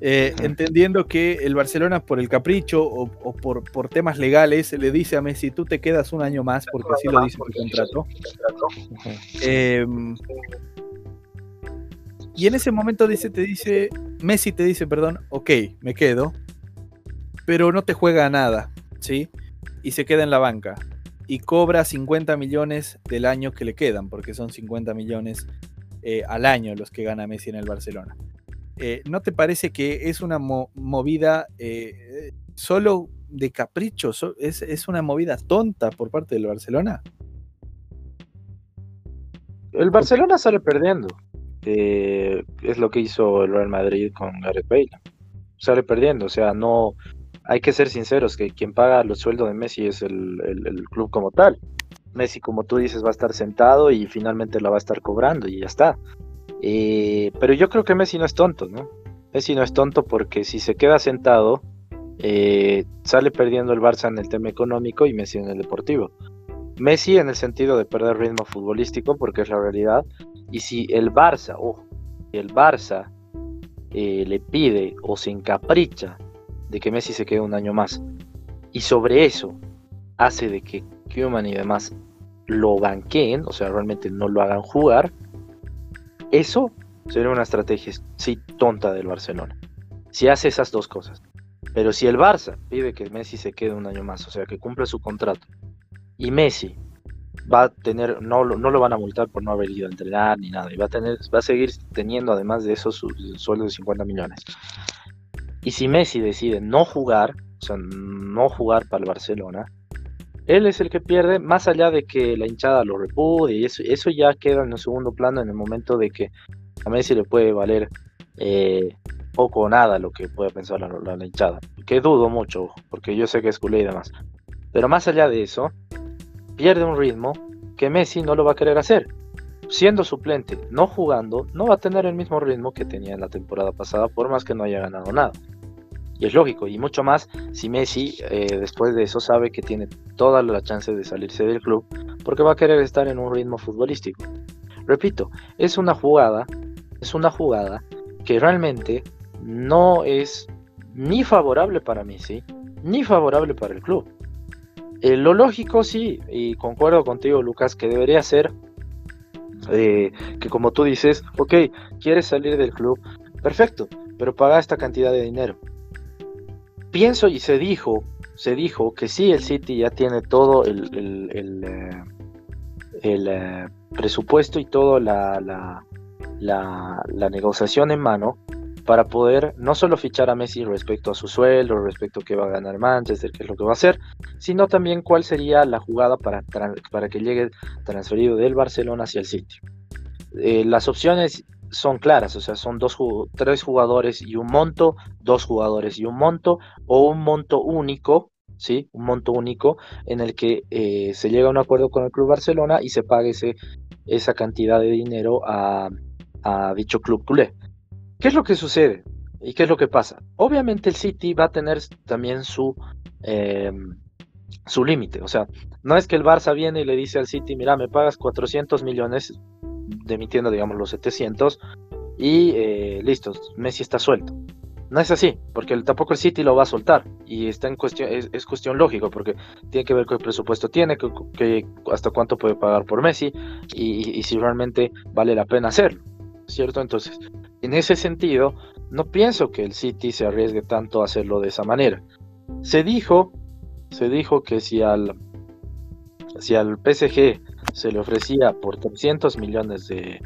Eh, entendiendo que el Barcelona por el capricho o, por, temas legales le dice a Messi, tú te quedas un año más porque así lo dice tu contrato. Em, Y en ese momento dice, te dice, Messi te dice, perdón, ok, me quedo, pero no te juega nada, ¿sí? Y se queda en la banca. Y cobra 50 millones del año que le quedan, porque son 50 millones eh, al año los que gana Messi en el Barcelona. Eh, ¿No te parece que es una movida eh, solo de capricho? es, ¿Es una movida tonta por parte del Barcelona? El Barcelona sale perdiendo. es lo que hizo el Real Madrid con Gareth Bale. Sale perdiendo, o sea, no. Hay que ser sinceros que quien paga los sueldos de Messi es el, el club como tal. Messi, como tú dices, va a estar sentado y finalmente la va a estar cobrando y ya está. Eh, pero yo creo que Messi no es tonto, ¿no? Messi no es tonto porque si se queda sentado, eh, sale perdiendo el Barça en el tema económico y Messi en el deportivo. Messi en el sentido de perder ritmo futbolístico, porque es la realidad. Y si el Barça, ojo, el Barça eh, le pide o se encapricha de que Messi se quede un año más, y sobre eso hace de que Human y demás lo banqueen, o sea, realmente no lo hagan jugar, eso sería una estrategia, sí, tonta del Barcelona. Si hace esas dos cosas. Pero si el Barça pide que Messi se quede un año más, o sea, que cumpla su contrato, y Messi va a tener, no, no lo van a multar por no haber ido a entrenar ni nada, y va a, tener, va a seguir teniendo además de eso su, sueldo de 50 millones. Y si Messi decide no jugar, o sea, no jugar para el Barcelona, él es el que pierde, más allá de que la hinchada lo repudie, y eso, ya queda en el segundo plano en el momento de que a Messi le puede valer eh, poco o nada lo que pueda pensar la, hinchada. Que dudo mucho, porque yo sé que es culé y demás. Pero más allá de eso, pierde un ritmo que Messi no lo va a querer hacer. Siendo suplente, no jugando, no va a tener el mismo ritmo que tenía en la temporada pasada, por más que no haya ganado nada. Y es lógico, y mucho más si Messi eh, después de eso sabe que tiene toda la chance de salirse del club, porque va a querer estar en un ritmo futbolístico. Repito, es una jugada, es una jugada que realmente no es ni favorable para Messi, ni favorable para el club. Eh, lo lógico sí, y concuerdo contigo Lucas, que debería ser eh, que como tú dices, ok, quieres salir del club, perfecto, pero paga esta cantidad de dinero pienso y se dijo, se dijo que sí, el City ya tiene todo el, el, eh, eh, presupuesto y toda la, la, la, negociación en mano para poder no solo fichar a Messi respecto a su sueldo, respecto a qué va a ganar Manchester, qué es lo que va a hacer, sino también cuál sería la jugada para, para que llegue transferido del Barcelona hacia el City. Eh, las opciones son claras, o sea, son dos, tres jugadores y un monto, dos jugadores y un monto, o un monto único, ¿sí? Un monto único en el que eh, se llega a un acuerdo con el Club Barcelona y se pague ese, esa cantidad de dinero a, dicho club culé. ¿Qué es lo que sucede? ¿Y qué es lo que pasa? Obviamente el City va a tener también su, em, su límite, o sea, no es que el Barça viene y le dice al City, mira, me pagas 400 millones, demitiendo, digamos, los 700 y eh, listo, Messi está suelto. No es así, porque tampoco el City lo va a soltar y está en cuestión, es, cuestión lógico, porque tiene que ver con el presupuesto tiene, que, hasta cuánto puede pagar por Messi y, si realmente vale la pena hacerlo, ¿cierto? Entonces, en ese sentido, no pienso que el City se arriesgue tanto a hacerlo de esa manera. Se dijo, se dijo que si al, si al PSG se le ofrecía por 300 millones de,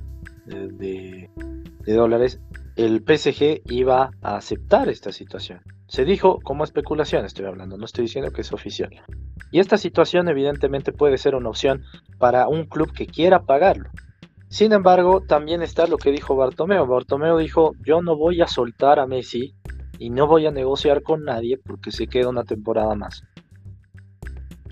dólares, el PSG iba a aceptar esta situación. Se dijo como especulación, estoy hablando, no estoy diciendo que es oficial. Y esta situación evidentemente puede ser una opción para un club que quiera pagarlo. Sin embargo, también está lo que dijo Bartomeo. Bartomeo dijo, yo no voy a soltar a Messi y no voy a negociar con nadie porque se queda una temporada más.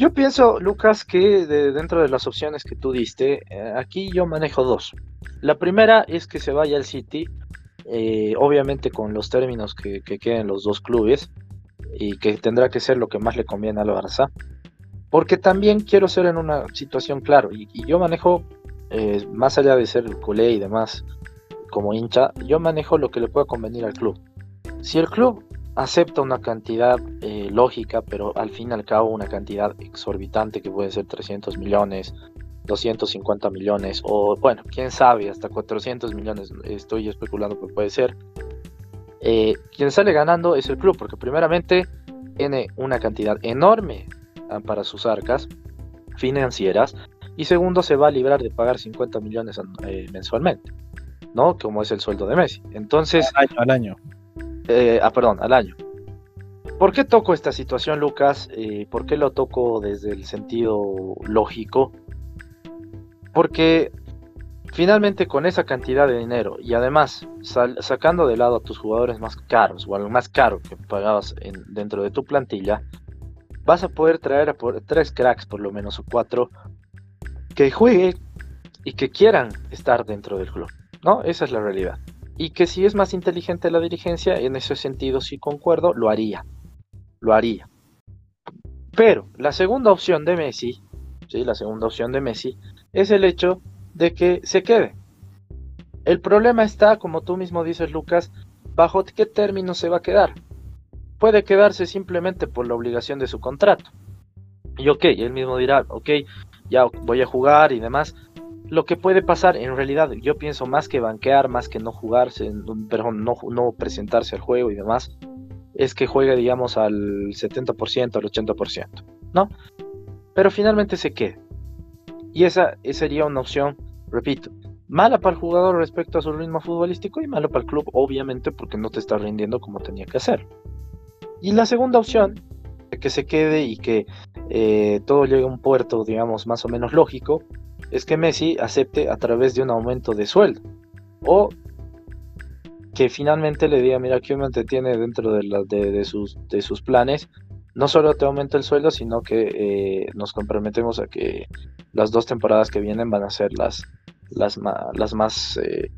Yo pienso, Lucas, que dentro de las opciones que tú diste, eh, aquí yo manejo dos. La primera es que se vaya al City, eh, obviamente con los términos que, queden los dos clubes, y que tendrá que ser lo que más le conviene al Barça. Porque también quiero ser en una situación claro, y, yo manejo, eh, más allá de ser culé y demás, como hincha, yo manejo lo que le pueda convenir al club. Si el club acepta una cantidad eh, lógica, pero al fin y al cabo una cantidad exorbitante que puede ser 300 millones, 250 millones o bueno, quién sabe, hasta 400 millones, estoy especulando que puede ser. Eh, quien sale ganando es el club, porque primeramente tiene una cantidad enorme ah, para sus arcas financieras y segundo se va a librar de pagar 50 millones eh, mensualmente, ¿no? Como es el sueldo de Messi. Entonces... Al año. Al año. Eh, ah, perdón, al año. ¿Por qué toco esta situación, Lucas? ¿Por qué lo toco desde el sentido lógico? Porque finalmente con esa cantidad de dinero y además sacando de lado a tus jugadores más caros o al más caro que pagabas dentro de tu plantilla, vas a poder traer a tres cracks por lo menos o cuatro que jueguen y que quieran estar dentro del club. ¿no? Esa es la realidad. Y que si es más inteligente la dirigencia, en ese sentido sí concuerdo, lo haría. Lo haría. Pero la segunda opción de Messi, ¿sí? la segunda opción de Messi, es el hecho de que se quede. El problema está, como tú mismo dices, Lucas, bajo qué término se va a quedar. Puede quedarse simplemente por la obligación de su contrato. Y ok, él mismo dirá, ok, ya voy a jugar y demás. Lo que puede pasar, en realidad, yo pienso más que banquear, más que no jugarse, perdón, no, no presentarse al juego y demás, es que juegue, digamos, al 70%, al 80%, ¿no? Pero finalmente se quede. Y esa, sería una opción, repito, mala para el jugador respecto a su ritmo futbolístico y mala para el club, obviamente, porque no te está rindiendo como tenía que hacer. Y la segunda opción, que se quede y que eh, todo llegue a un puerto, digamos, más o menos lógico, es que Messi acepte a través de un aumento de sueldo. O que finalmente le diga, mira, que me te tiene dentro de, sus, de sus planes no solo te aumenta el sueldo, sino que eh, nos comprometemos a que las dos temporadas que vienen van a ser las, las, las más eh,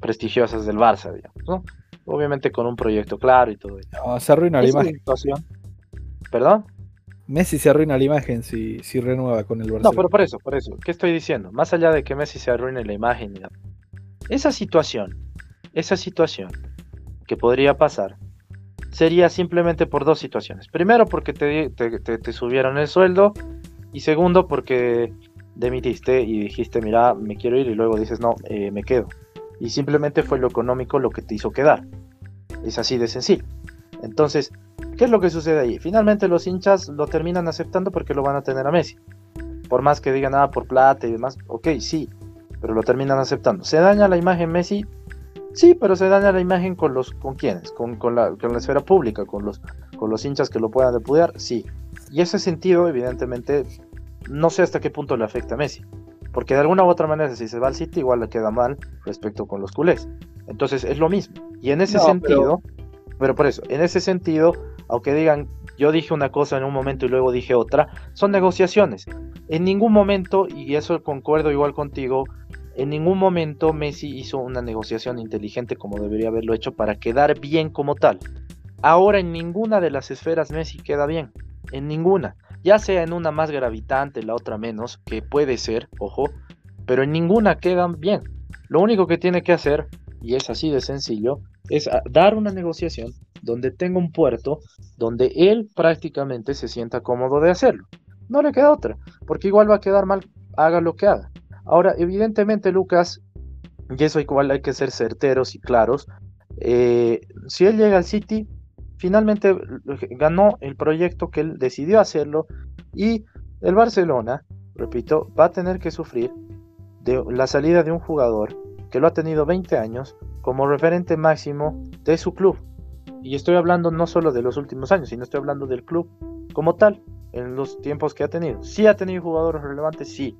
prestigiosas del Barça, digamos, Obviamente con un proyecto claro y todo. se arruina la imagen. ¿Perdón? Messi se arruina la imagen si, si renueva con el Barça. No, pero por eso, por eso. ¿Qué estoy diciendo? Más allá de que Messi se arruine la imagen, esa situación, esa situación que podría pasar sería simplemente por dos situaciones. Primero, porque te, subieron el sueldo. Y segundo, porque demitiste y dijiste, mira, me quiero ir. Y luego dices, no, eh, me quedo. Y simplemente fue lo económico lo que te hizo quedar. Es así de sencillo. Entonces, ¿qué es lo que sucede ahí? Finalmente los hinchas lo terminan aceptando porque lo van a tener a Messi. Por más que digan nada ah, por plata y demás, ok, sí, pero lo terminan aceptando. ¿Se daña la imagen Messi? Sí, pero se daña la imagen con los con quiénes, con, con, la, con la esfera pública, con los, con los hinchas que lo puedan depudiar, sí. Y ese sentido, evidentemente, no sé hasta qué punto le afecta a Messi. Porque de alguna u otra manera, si se va al City, igual le queda mal respecto con los culés. Entonces es lo mismo. Y en ese sentido, pero... por eso, en ese sentido, aunque digan, yo dije una cosa en un momento y luego dije otra, son negociaciones. En ningún momento, y eso concuerdo igual contigo, en ningún momento Messi hizo una negociación inteligente como debería haberlo hecho para quedar bien como tal. Ahora en ninguna de las esferas Messi queda bien. En ninguna. Ya sea en una más gravitante, la otra menos, que puede ser, ojo, pero en ninguna quedan bien. Lo único que tiene que hacer, y es así de sencillo, es dar una negociación donde tenga un puerto donde él prácticamente se sienta cómodo de hacerlo. No le queda otra, porque igual va a quedar mal, haga lo que haga. Ahora, evidentemente, Lucas, y eso igual hay que ser certeros y claros, eh, si él llega al City, finalmente ganó el proyecto que él decidió hacerlo y el Barcelona, repito, va a tener que sufrir de la salida de un jugador que lo ha tenido 20 años como referente máximo de su club. Y estoy hablando no solo de los últimos años, sino estoy hablando del club como tal, en los tiempos que ha tenido. Sí ha tenido jugadores relevantes, sí,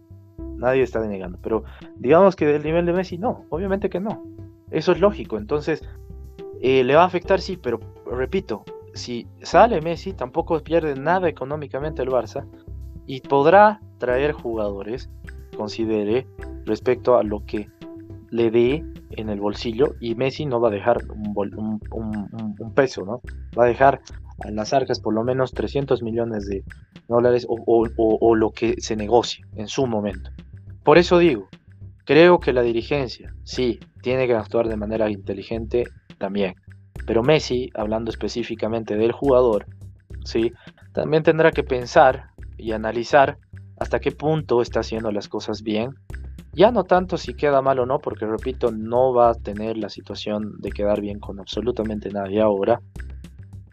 nadie está denegando. Pero digamos que del nivel de Messi, no, obviamente que no. Eso es lógico. Entonces, eh, le va a afectar, sí, pero repito, si sale Messi, tampoco pierde nada económicamente el Barça y podrá traer jugadores, considere, respecto a lo que le dé en el bolsillo y Messi no va a dejar un, peso, ¿no? Va a dejar en las arcas por lo menos 300 millones de dólares o lo que se negocie en su momento. Por eso digo, creo que la dirigencia, sí, tiene que actuar de manera inteligente también. Pero Messi, hablando específicamente del jugador, sí, también tendrá que pensar y analizar hasta qué punto está haciendo las cosas bien. Ya no tanto si queda mal o no, porque repito, no va a tener la situación de quedar bien con absolutamente nadie ahora,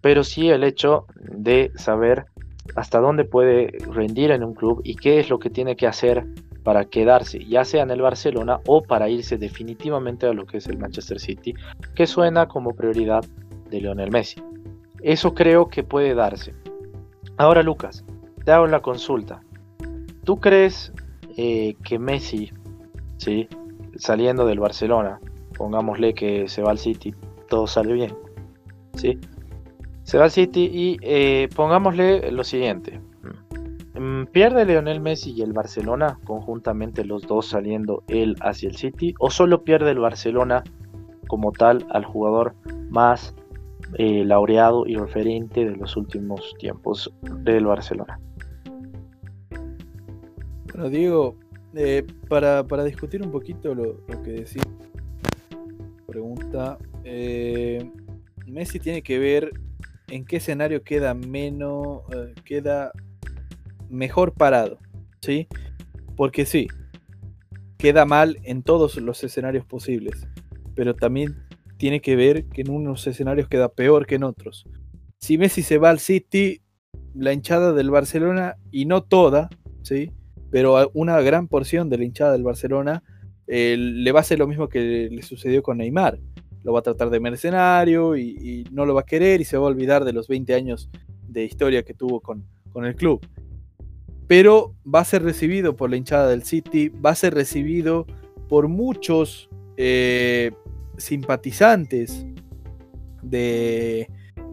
pero sí el hecho de saber hasta dónde puede rendir en un club y qué es lo que tiene que hacer para quedarse, ya sea en el Barcelona o para irse definitivamente a lo que es el Manchester City, que suena como prioridad de Lionel Messi. Eso creo que puede darse. Ahora Lucas, te hago la consulta. ¿Tú crees eh, que Messi, ¿sí? saliendo del Barcelona, pongámosle que se va al City, todo sale bien? ¿sí? Se va al City y eh, pongámosle lo siguiente. Mm, ¿Pierde Lionel Messi y el Barcelona conjuntamente los dos saliendo él hacia el City? ¿O solo pierde el Barcelona como tal al jugador más eh, laureado y referente de los últimos tiempos del Barcelona? Bueno, Diego, eh, para, discutir un poquito lo, que decía, pregunta, eh, Messi tiene que ver en qué escenario queda menos, queda mejor parado, ¿sí? Porque sí, queda mal en todos los escenarios posibles, pero también tiene que ver que en unos escenarios queda peor que en otros. Si Messi se va al City, la hinchada del Barcelona, y no toda, ¿sí? Pero una gran porción de la hinchada del Barcelona eh, le va a hacer lo mismo que le sucedió con Neymar. Lo va a tratar de mercenario y, no lo va a querer y se va a olvidar de los 20 años de historia que tuvo con, con el club pero va a ser recibido por la hinchada del City, va a ser recibido por muchos eh, simpatizantes de,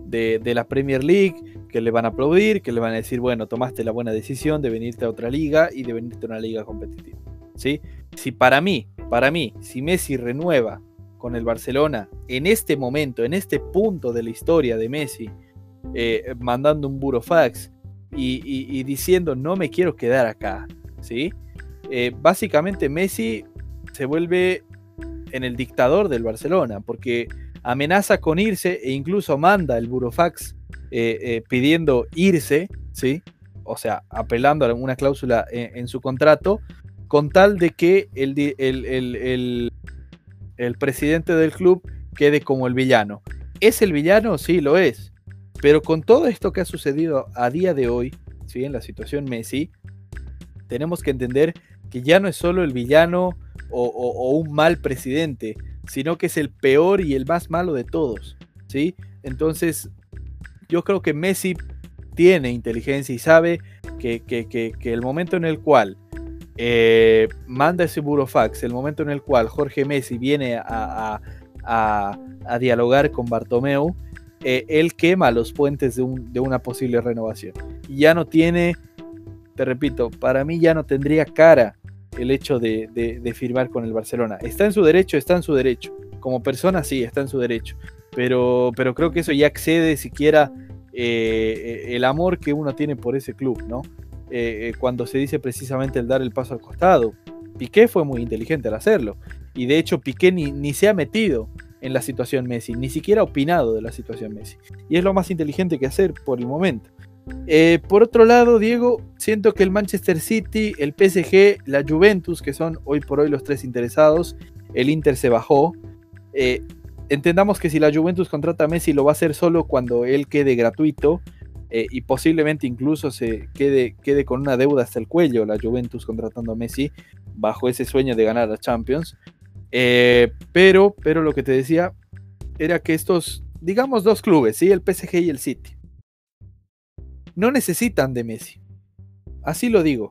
de, la Premier League que le van a aplaudir, que le van a decir, bueno, tomaste la buena decisión de venirte a otra liga y de venirte a una liga competitiva. ¿sí? Si para mí, para mí, si Messi renueva con el Barcelona en este momento, en este punto de la historia de Messi, eh, mandando un burofax y, diciendo no me quiero quedar acá, ¿sí? Eh, básicamente Messi se vuelve en el dictador del Barcelona, porque amenaza con irse e incluso manda el burofax eh, eh, pidiendo irse, ¿sí? O sea, apelando a una cláusula en, su contrato, con tal de que el, el, el presidente del club quede como el villano. ¿Es el villano? Sí, lo es. Pero con todo esto que ha sucedido a día de hoy, ¿sí? en la situación Messi, tenemos que entender que ya no es solo el villano o, un mal presidente, sino que es el peor y el más malo de todos. ¿sí? Entonces, yo creo que Messi tiene inteligencia y sabe que, el momento en el cual eh, manda ese burofax, el momento en el cual Jorge Messi viene a, dialogar con Bartomeu, eh, él quema los puentes de, una posible renovación. Y ya no tiene, te repito, para mí ya no tendría cara el hecho de, firmar con el Barcelona. Está en su derecho, está en su derecho. Como persona sí, está en su derecho. Pero, pero creo que eso ya excede siquiera eh, el amor que uno tiene por ese club, ¿no? Eh, cuando se dice precisamente el dar el paso al costado. Piqué fue muy inteligente al hacerlo. Y de hecho Piqué ni, ni se ha metido en la situación Messi, ni siquiera opinado de la situación Messi. Y es lo más inteligente que hacer por el momento. Eh, por otro lado, Diego, siento que el Manchester City, el PSG, la Juventus, que son hoy por hoy los tres interesados, el Inter se bajó. Eh, entendamos que si la Juventus contrata a Messi lo va a hacer solo cuando él quede gratuito eh, y posiblemente incluso se quede, quede con una deuda hasta el cuello la Juventus contratando a Messi bajo ese sueño de ganar a Champions. Eh, pero, pero lo que te decía era que estos, digamos, dos clubes, ¿sí? el PSG y el City, no necesitan de Messi. Así lo digo.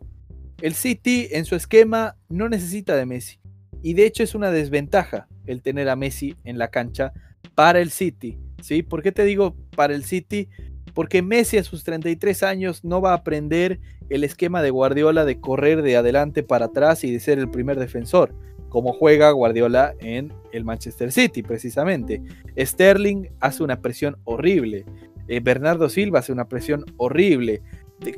El City en su esquema no necesita de Messi. Y de hecho es una desventaja el tener a Messi en la cancha para el City. ¿sí? ¿Por qué te digo para el City? Porque Messi a sus 33 años no va a aprender el esquema de Guardiola de correr de adelante para atrás y de ser el primer defensor como juega Guardiola en el Manchester City, precisamente. Sterling hace una presión horrible. Eh, Bernardo Silva hace una presión horrible.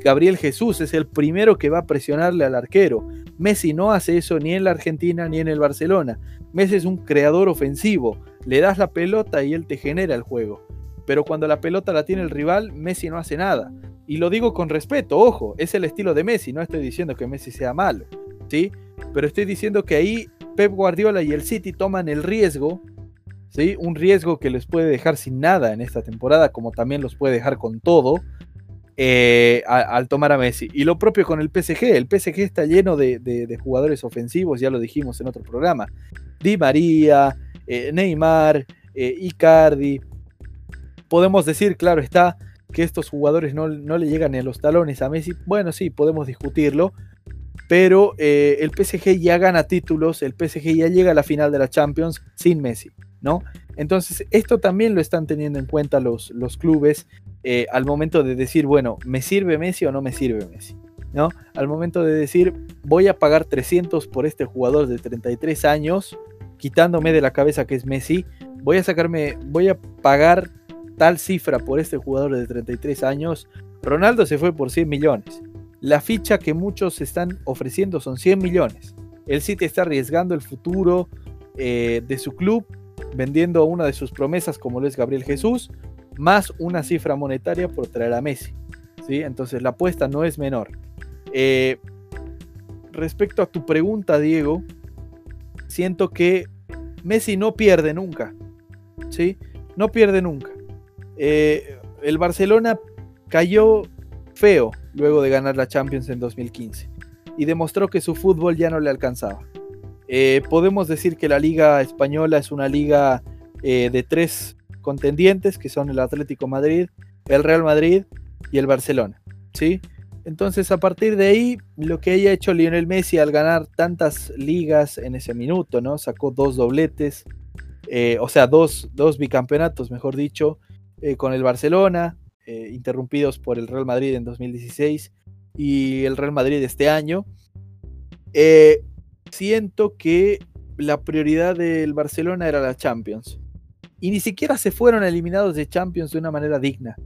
Gabriel Jesús es el primero que va a presionarle al arquero. Messi no hace eso ni en la Argentina ni en el Barcelona. Messi es un creador ofensivo. Le das la pelota y él te genera el juego. Pero cuando la pelota la tiene el rival, Messi no hace nada. Y lo digo con respeto, ojo, es el estilo de Messi, no estoy diciendo que Messi sea malo, ¿sí? Pero estoy diciendo que ahí Pep Guardiola y el City toman el riesgo, ¿sí? Un riesgo que les puede dejar sin nada en esta temporada, como también los puede dejar con todo, eh, al tomar a Messi. Y lo propio con el PSG. El PSG está lleno de, jugadores ofensivos, ya lo dijimos en otro programa. Di María, eh, Neymar, eh, Icardi. Podemos decir, claro está, que estos jugadores no, le llegan a los talones a Messi. Bueno, sí, podemos discutirlo. Pero eh, el PSG ya gana títulos, el PSG ya llega a la final de la Champions sin Messi, ¿no? Entonces, esto también lo están teniendo en cuenta los, los clubes eh, al momento de decir, bueno, ¿me sirve Messi o no me sirve Messi? ¿No? Al momento de decir, voy a pagar 300 por este jugador de 33 años, quitándome de la cabeza que es Messi, voy a sacarme, voy a pagar tal cifra por este jugador de 33 años, Ronaldo se fue por 100 millones. La ficha que muchos están ofreciendo son 100 millones. El City está arriesgando el futuro eh, de su club vendiendo una de sus promesas como lo es Gabriel Jesús, más una cifra monetaria por traer a Messi. ¿sí? Entonces la apuesta no es menor. Eh, respecto a tu pregunta, Diego, siento que Messi no pierde nunca. ¿sí? No pierde nunca. Eh, el Barcelona cayó feo luego de ganar la Champions en 2015 y demostró que su fútbol ya no le alcanzaba. Eh, podemos decir que la liga española es una liga eh, de tres contendientes que son el Atlético Madrid, el Real Madrid y el Barcelona. ¿sí? Entonces a partir de ahí lo que haya hecho Lionel Messi al ganar tantas ligas en ese minuto, ¿no? sacó dos dobletes, o sea, dos, dos bicampeonatos, mejor dicho, eh, con el Barcelona, eh, interrumpidos por el Real Madrid en 2016 y el Real Madrid este año. Eh, siento que la prioridad del Barcelona era la Champions. Y ni siquiera se fueron eliminados de Champions de una manera digna.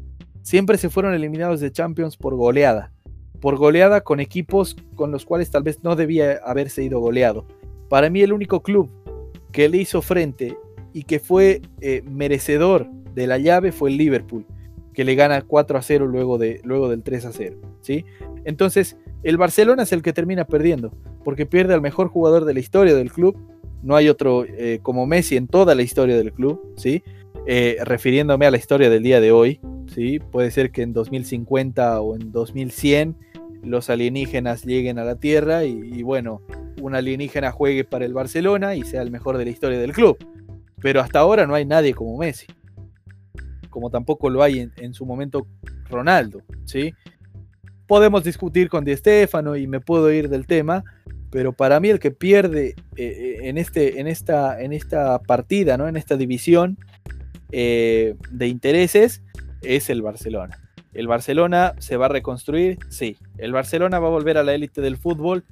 Siempre se fueron eliminados de Champions por goleada. Por goleada con equipos con los cuales tal vez no debía haberse ido goleado. Para mí el único club que le hizo frente y que fue merecedor de la llave fue el Liverpool, que le gana 4 a 0 luego, de, luego del 3 a 0. ¿sí? Entonces, el Barcelona es el que termina perdiendo, porque pierde al mejor jugador de la historia del club. No hay otro eh, como Messi en toda la historia del club, ¿sí? Eh, refiriéndome a la historia del día de hoy, ¿sí? Puede ser que en 2050 o en 2100 los alienígenas lleguen a la Tierra y, y, bueno, un alienígena juegue para el Barcelona y sea el mejor de la historia del club. Pero hasta ahora no hay nadie como Messi como tampoco lo hay en, su momento Ronaldo, ¿sí? Podemos discutir con Di Stefano y me puedo ir del tema, pero para mí el que pierde eh, eh, en, este, en, esta, en esta partida, ¿no? en esta división eh, de intereses, es el Barcelona. ¿El Barcelona se va a reconstruir? Sí. ¿El Barcelona va a volver a la élite del fútbol?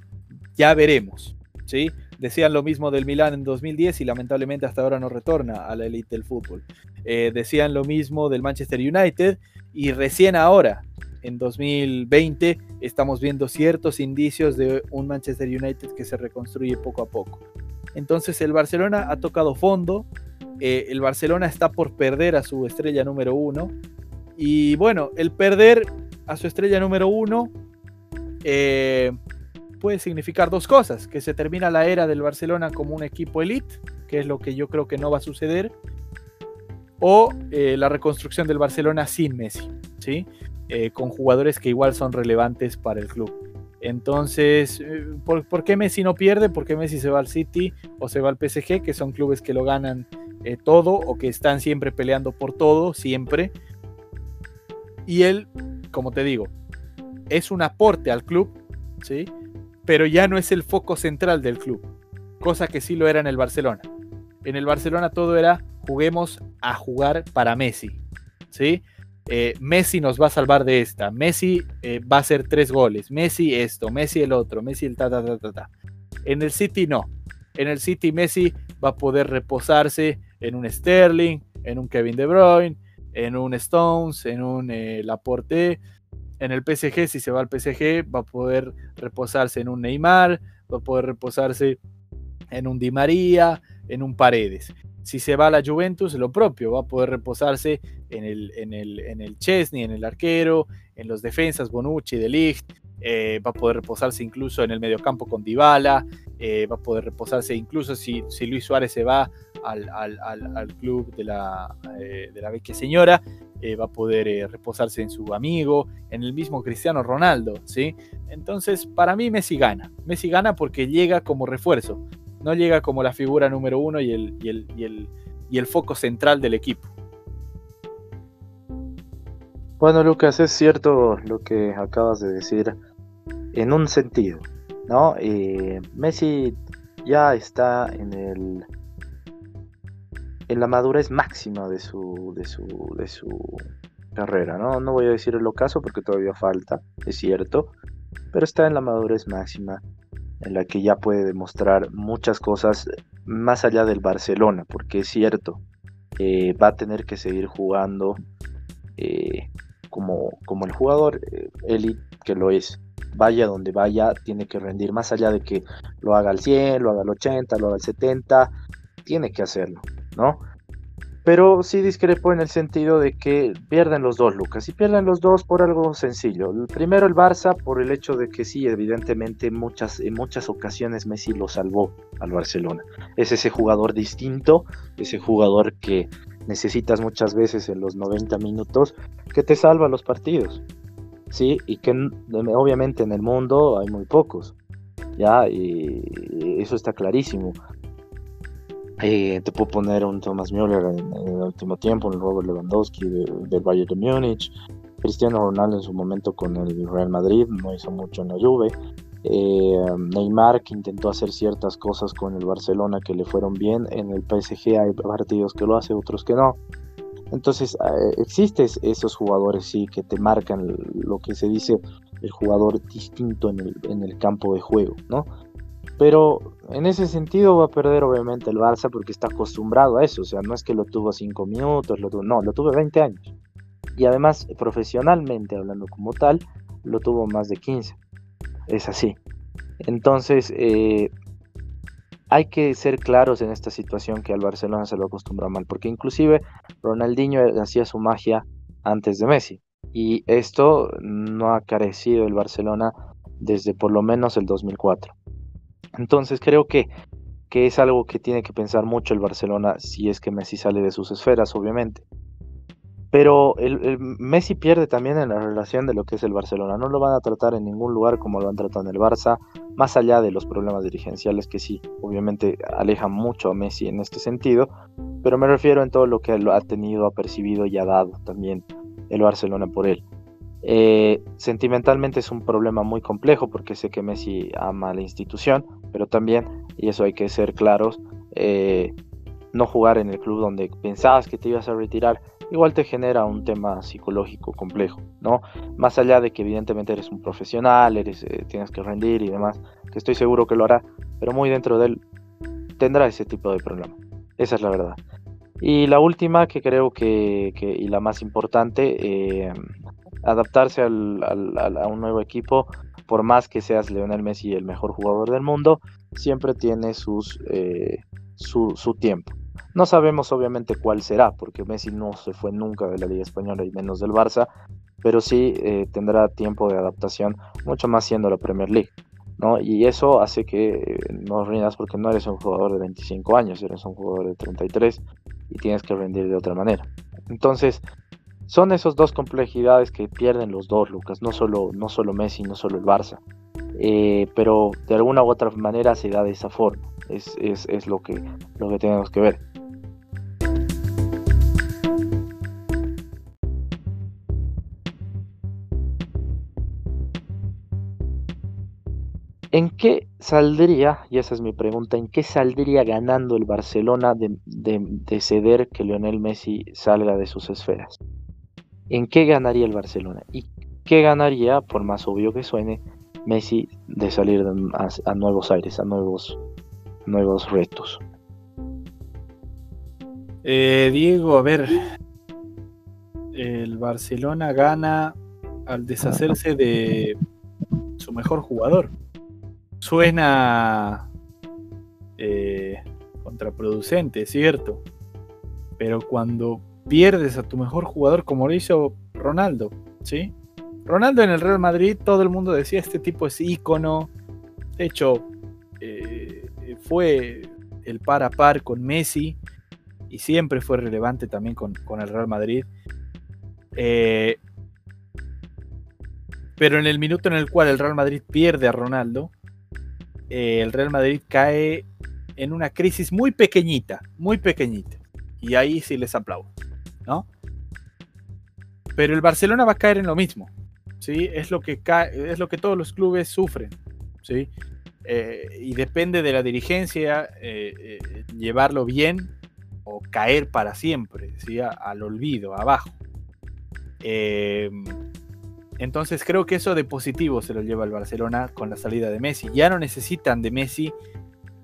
Ya veremos. ¿sí? Decían lo mismo del Milán en 2010 y lamentablemente hasta ahora no retorna a la élite del fútbol. Eh, decían lo mismo del Manchester United y recién ahora, en 2020, estamos viendo ciertos indicios de un Manchester United que se reconstruye poco a poco. Entonces el Barcelona ha tocado fondo, eh, el Barcelona está por perder a su estrella número uno y bueno, el perder a su estrella número uno eh, puede significar dos cosas, que se termina la era del Barcelona como un equipo elite, que es lo que yo creo que no va a suceder, o eh, la reconstrucción del Barcelona sin Messi, ¿sí? Eh, con jugadores que igual son relevantes para el club. Entonces, eh, ¿por, qué Messi no pierde? ¿Por qué Messi se va al City o se va al PSG, que son clubes que lo ganan todo o que están siempre peleando por todo, siempre? Y él, como te digo, es un aporte al club, ¿sí? Pero ya no es el foco central del club, cosa que sí lo era en el Barcelona. En el Barcelona todo era juguemos a jugar para Messi, ¿sí? Eh, Messi nos va a salvar de esta, Messi eh, va a hacer tres goles, Messi esto, Messi el otro, Messi el ta ta ta ta ta. En el City no, en el City Messi va a poder reposarse en un Sterling, en un Kevin De Bruyne, en un Stones, en un eh, Laporte, en el PSG, si se va al PSG, va a poder reposarse en un Neymar, va a poder reposarse en un Di María, en un Paredes. Si se va a la Juventus, lo propio, va a poder reposarse en el, en el, en el Chesney, en el arquero, en los defensas, Bonucci, De Ligt, eh, va a poder reposarse incluso en el mediocampo con Dybala, eh, va a poder reposarse incluso si, si Luis Suárez se va al, al, club de la, eh, de la vecchia señora, va a poder reposarse en su amigo, en el mismo Cristiano Ronaldo, ¿sí? Entonces, para mí Messi gana. Messi gana porque llega como refuerzo, no llega como la figura número uno y el, y el, y el, y el foco central del equipo. Bueno, Lucas, es cierto lo que acabas de decir en un sentido, ¿no? Eh, Messi ya está en el en la madurez máxima de su de su de su carrera, ¿no? No voy a decir el ocaso porque todavía falta, es cierto, pero está en la madurez máxima en la que ya puede demostrar muchas cosas más allá del Barcelona, porque es cierto, eh, va a tener que seguir jugando eh, como, como el jugador élite que lo es vaya donde vaya, tiene que rendir, más allá de que lo haga al 100, lo haga al 80, lo haga al 70, tiene que hacerlo, ¿no? Pero sí discrepo en el sentido de que pierden los dos, Lucas, y pierden los dos por algo sencillo. Primero el Barça por el hecho de que sí, evidentemente muchas, en muchas ocasiones Messi lo salvó al Barcelona. Es ese jugador distinto, ese jugador que necesitas muchas veces en los 90 minutos, que te salva los partidos. ¿sí? Y que obviamente en el mundo hay muy pocos, ¿ya? Y eso está clarísimo. Eh, te puedo poner un Thomas Müller en, el último tiempo, un Robert Lewandowski del Bayern de Múnich, Cristiano Ronaldo en su momento con el Real Madrid, no hizo mucho en la Juve. Eh, Neymar que intentó hacer ciertas cosas con el Barcelona que le fueron bien, en el PSG hay partidos que lo hace, otros que no. Entonces, eh, existen esos jugadores, sí, que te marcan lo que se dice el jugador distinto en el campo de juego, ¿no? Pero en ese sentido va a perder obviamente el Barça porque está acostumbrado a eso. O sea, no es que lo tuvo 5 minutos, lo tuvo, no, lo tuvo 20 años. Y además, profesionalmente hablando como tal, lo tuvo más de 15. Es así. Entonces, eh, hay que ser claros en esta situación que al Barcelona se lo acostumbra mal, porque inclusive Ronaldinho hacía su magia antes de Messi, y esto no ha carecido el Barcelona desde por lo menos el 2004. Entonces creo que, que es algo que tiene que pensar mucho el Barcelona si es que Messi sale de sus esferas, obviamente. Pero el, Messi pierde también en la relación de lo que es el Barcelona. No lo van a tratar en ningún lugar como lo han tratado en el Barça, más allá de los problemas dirigenciales que sí, obviamente alejan mucho a Messi en este sentido, pero me refiero en todo lo que ha tenido, ha percibido y ha dado también el Barcelona por él. Eh, sentimentalmente es un problema muy complejo porque sé que Messi ama la institución, pero también, y eso hay que ser claros, eh, no jugar en el club donde pensabas que te ibas a retirar igual te genera un tema psicológico complejo, ¿no? Más allá de que evidentemente eres un profesional, eres, eh, tienes que rendir y demás, que estoy seguro que lo hará, pero muy dentro de él tendrá ese tipo de problema. Esa es la verdad. Y la última que creo que, y la más importante, eh, adaptarse al, a un nuevo equipo, por más que seas Leonel Messi el mejor jugador del mundo, siempre tiene sus, eh, su, tiempo. No sabemos obviamente cuál será, porque Messi no se fue nunca de la Liga Española y menos del Barça, pero sí eh, tendrá tiempo de adaptación, mucho más siendo la Premier League. ¿no? Y eso hace que eh, no rindas porque no eres un jugador de 25 años, eres un jugador de 33 y tienes que rendir de otra manera. Entonces, son esas dos complejidades que pierden los dos, Lucas, no solo, no solo Messi, no solo el Barça. Eh, pero de alguna u otra manera se da de esa forma. Es, es, es lo, que, lo que tenemos que ver. ¿En qué saldría, y esa es mi pregunta, en qué saldría ganando el Barcelona de, ceder que Lionel Messi salga de sus esferas? ¿En qué ganaría el Barcelona? ¿Y qué ganaría, por más obvio que suene, Messi de salir a, nuevos aires, a nuevos, nuevos retos? Eh, Diego, a ver, el Barcelona gana al deshacerse de su mejor jugador suena eh, contraproducente, ¿cierto? Pero cuando pierdes a tu mejor jugador como lo hizo Ronaldo, ¿sí? Ronaldo en el Real Madrid, todo el mundo decía, este tipo es ícono. De hecho, eh, fue el par a par con Messi y siempre fue relevante también con, el Real Madrid. Eh, pero en el minuto en el cual el Real Madrid pierde a Ronaldo, eh, el Real Madrid cae en una crisis muy pequeñita, muy pequeñita. Y ahí sí les aplaudo, ¿no? Pero el Barcelona va a caer en lo mismo, ¿sí? Es lo que, es lo que todos los clubes sufren, ¿sí? Eh, y depende de la dirigencia eh, llevarlo bien o caer para siempre, ¿sí? al olvido, abajo. entonces creo que eso de positivo se lo lleva el Barcelona con la salida de Messi. Ya no necesitan de Messi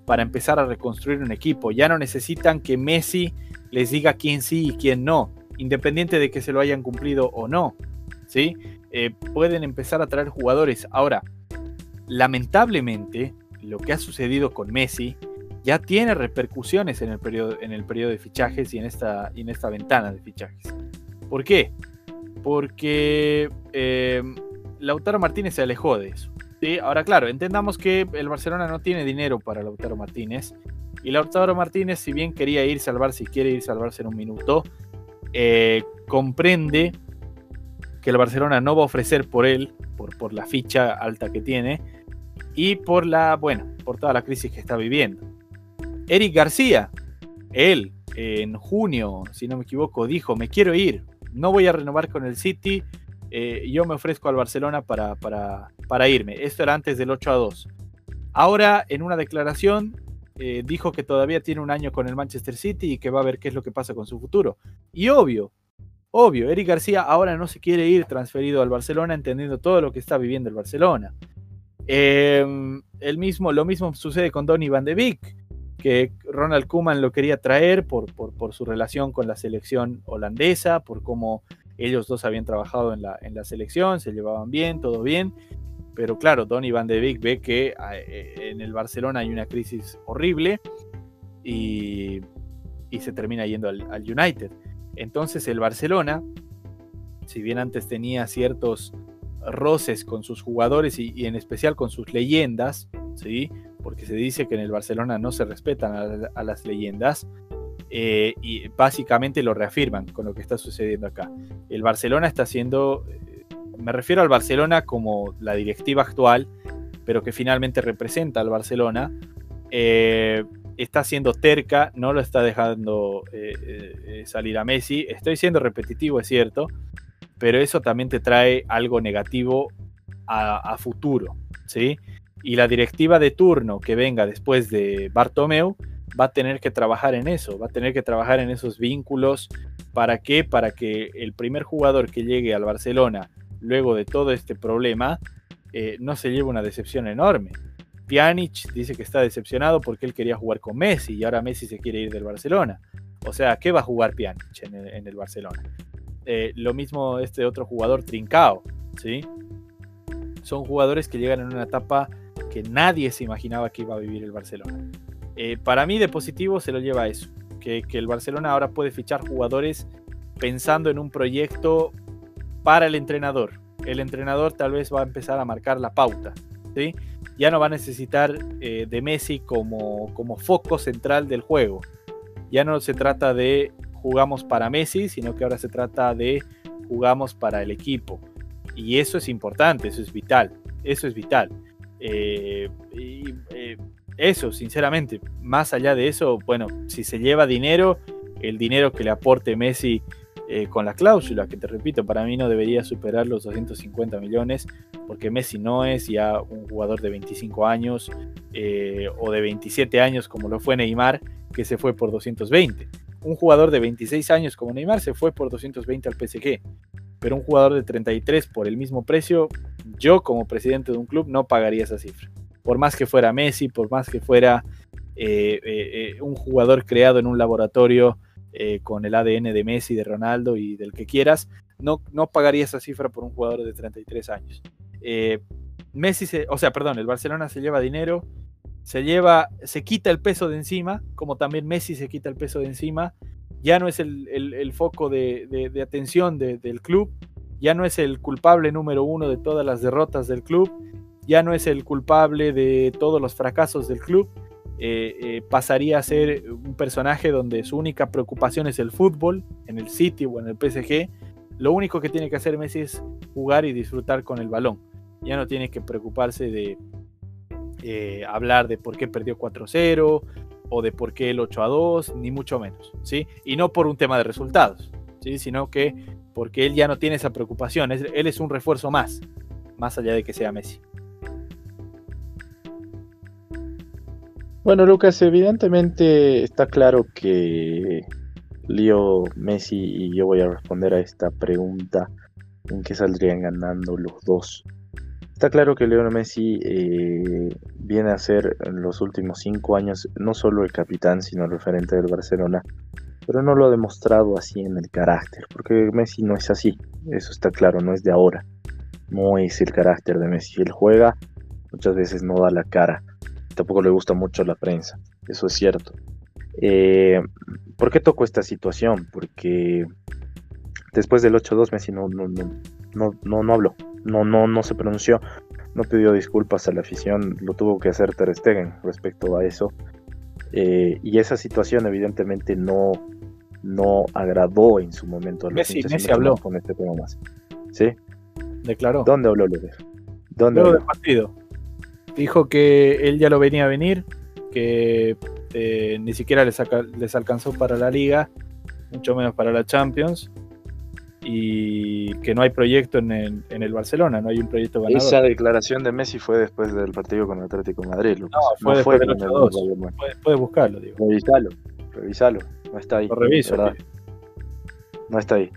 para empezar a reconstruir un equipo. Ya no necesitan que Messi les diga quién sí y quién no, independiente de que se lo hayan cumplido o no. ¿sí? Eh, pueden empezar a traer jugadores. Ahora, lamentablemente, lo que ha sucedido con Messi ya tiene repercusiones en el periodo, en el periodo de fichajes y en, esta, en esta ventana de fichajes. ¿Por qué? Porque eh, Lautaro Martínez se alejó de eso. Ahora, claro, entendamos que el Barcelona no tiene dinero para Lautaro Martínez. Y Lautaro Martínez, si bien quería irse al Barça y quiere irse al Barça en un minuto, eh, comprende que el Barcelona no va a ofrecer por él, por, por la ficha alta que tiene, y por la, bueno, por toda la crisis que está viviendo. Eric García, él en junio, si no me equivoco, dijo, me quiero ir, no voy a renovar con el City, eh, yo me ofrezco al Barcelona para, para, irme. Esto era antes del 8 a 2. Ahora, en una declaración, eh, dijo que todavía tiene un año con el Manchester City y que va a ver qué es lo que pasa con su futuro. Y obvio, obvio, Eric García ahora no se quiere ir transferido al Barcelona entendiendo todo lo que está viviendo el Barcelona. Em, el mismo, lo mismo sucede con Donny Van de Beek, que Ronald Koeman lo quería traer por, por, por, su relación con la selección holandesa, por cómo ellos dos habían trabajado en la, selección, se llevaban bien, todo bien. Pero claro, Donny Van de Beek ve que ah, eh, en el Barcelona hay una crisis horrible y, se termina yendo al, United. Entonces el Barcelona, si bien antes tenía ciertos roces con sus jugadores y, en especial con sus leyendas, ¿sí? porque se dice que en el Barcelona no se respetan a las leyendas, eh, y básicamente lo reafirman con lo que está sucediendo acá. El Barcelona está haciendo, eh, me refiero al Barcelona como la directiva actual, pero que finalmente representa al Barcelona, eh, está siendo terca, no lo está dejando salir a Messi. Estoy siendo repetitivo, es cierto, pero eso también te trae algo negativo a, a futuro, ¿sí? Y la directiva de turno que venga después de Bartomeu va a tener que trabajar en eso, va a tener que trabajar en esos vínculos. ¿Para qué? Para que el primer jugador que llegue al Barcelona luego de todo este problema eh, no se lleve una decepción enorme. Pjanic dice que está decepcionado porque él quería jugar con Messi y ahora Messi se quiere ir del Barcelona. O sea, ¿qué va a jugar Pjanic en el, Barcelona? Eh, lo mismo este otro jugador Trincao, ¿sí? Son jugadores que llegan en una etapa que nadie se imaginaba que iba a vivir el Barcelona. Eh, para mí de positivo se lo lleva eso, que, el Barcelona ahora puede fichar jugadores pensando en un proyecto para el entrenador. El entrenador tal vez va a empezar a marcar la pauta. ¿sí? Ya no va a necesitar eh, de Messi como, como foco central del juego. Ya no se trata de jugamos para Messi, sino que ahora se trata de jugamos para el equipo. Y eso es importante, eso es vital. Eso es vital. Eh, y, eso, sinceramente, más allá de eso, bueno, si se lleva dinero, el dinero que le aporte Messi eh, con la cláusula, que te repito, para mí no debería superar los 250 millones, porque Messi no es ya un jugador de 25 años eh, o de 27 años como lo fue Neymar, que se fue por 220. Un jugador de 26 años como Neymar se fue por 220 al PSG, pero un jugador de 33 por el mismo precio, yo como presidente de un club no pagaría esa cifra por más que fuera Messi, por más que fuera eh, eh, eh, un jugador creado en un laboratorio con el ADN de Messi, de Ronaldo y del que quieras, no, no pagaría esa cifra por un jugador de 33 años. Messi, se, o sea, perdón, el Barcelona se lleva dinero, se lleva, se quita el peso de encima, como también Messi se quita el peso de encima, ya no es el, foco de, atención del club, ya no es el culpable número uno de todas las derrotas del club, ya no es el culpable de todos los fracasos del club, eh, eh, pasaría a ser un personaje donde su única preocupación es el fútbol, en el City o en el PSG. Lo único que tiene que hacer Messi es jugar y disfrutar con el balón. Ya no tiene que preocuparse de eh, hablar de por qué perdió 4-0 o de por qué el 8-2, ni mucho menos. ¿sí? Y no por un tema de resultados, ¿sí? sino que porque él ya no tiene esa preocupación. él es un refuerzo más, más allá de que sea Messi. Bueno, Lucas, evidentemente está claro que Leo Messi y yo voy a responder a esta pregunta en qué saldrían ganando los dos. Está claro que Leo Messi eh, viene a ser en los últimos cinco años no solo el capitán, sino el referente del Barcelona, pero no lo ha demostrado así en el carácter, porque Messi no es así, eso está claro, no es de ahora, no es el carácter de Messi, él juega, muchas veces no da la cara tampoco le gusta mucho la prensa, eso es cierto. Eh, ¿Por qué tocó esta situación? Porque después del 8-2 Messi no, no, no, no, no habló, no, no, no se pronunció, no pidió disculpas a la afición, lo tuvo que hacer Ter Stegen respecto a eso. Eh, y esa situación evidentemente no, no agradó en su momento a los Messi, Messi habló con este tema más. ¿Sí? Declaró. ¿Dónde habló López? ¿Dónde Luego del partido. Dijo que él ya lo venía a venir, que eh, ni siquiera les, les, alcanzó para la liga, mucho menos para la Champions, y que no hay proyecto en el, Barcelona, no hay un proyecto ganador. Esa declaración de Messi fue después del partido con el Atlético de Madrid. No, fue después del 8 Puedes, buscarlo, digo. Revisalo, revisalo, no está ahí. Lo reviso. No está ahí.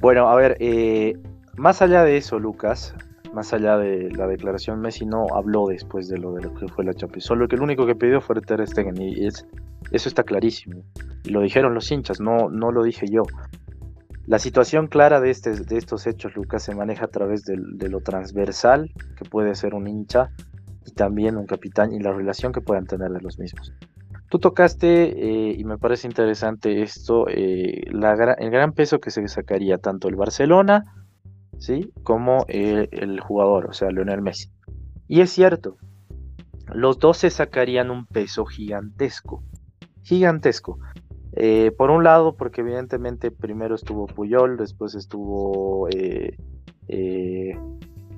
Bueno, a ver, eh, más allá de eso, Lucas, más allá de la declaración, Messi no habló después de lo, de lo que fue la Champions. Solo que el único que pidió fue Ter Stegen y es, eso está clarísimo. Y lo dijeron los hinchas, no, no lo dije yo. La situación clara de, este, de estos hechos, Lucas, se maneja a través de, lo transversal que puede ser un hincha y también un capitán y la relación que puedan tener los mismos. Tú tocaste, eh, y me parece interesante esto, eh, el gran peso que se sacaría tanto el Barcelona ¿sí? como el, jugador, o sea, Lionel Messi. Y es cierto, los dos se sacarían un peso gigantesco, gigantesco. Eh, por un lado, porque evidentemente primero estuvo Puyol, después estuvo eh, eh,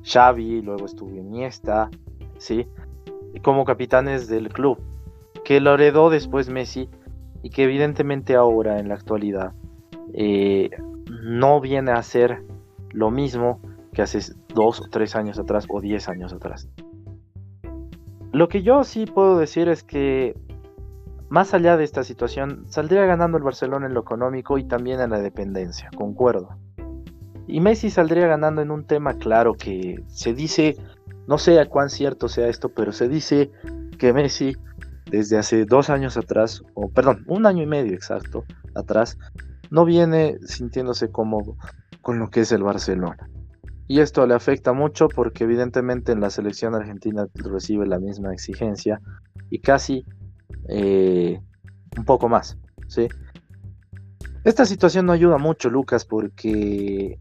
Xavi, luego estuvo Iniesta, ¿sí? como capitanes del club, que lo heredó después Messi y que evidentemente ahora en la actualidad no viene a ser lo mismo que hace dos o tres años atrás o diez años atrás. Lo que yo sí puedo decir es que más allá de esta situación, saldría ganando el Barcelona en lo económico y también en la dependencia, concuerdo. Y Messi saldría ganando en un tema claro que se dice, no sé a cuán cierto sea esto, pero se dice que Messi desde hace dos años atrás, o perdón, un año y medio exacto atrás, no viene sintiéndose cómodo con lo que es el Barcelona. Y esto le afecta mucho porque evidentemente en la selección argentina recibe la misma exigencia y casi eh, un poco más. ¿sí? Esta situación no ayuda mucho, Lucas, porque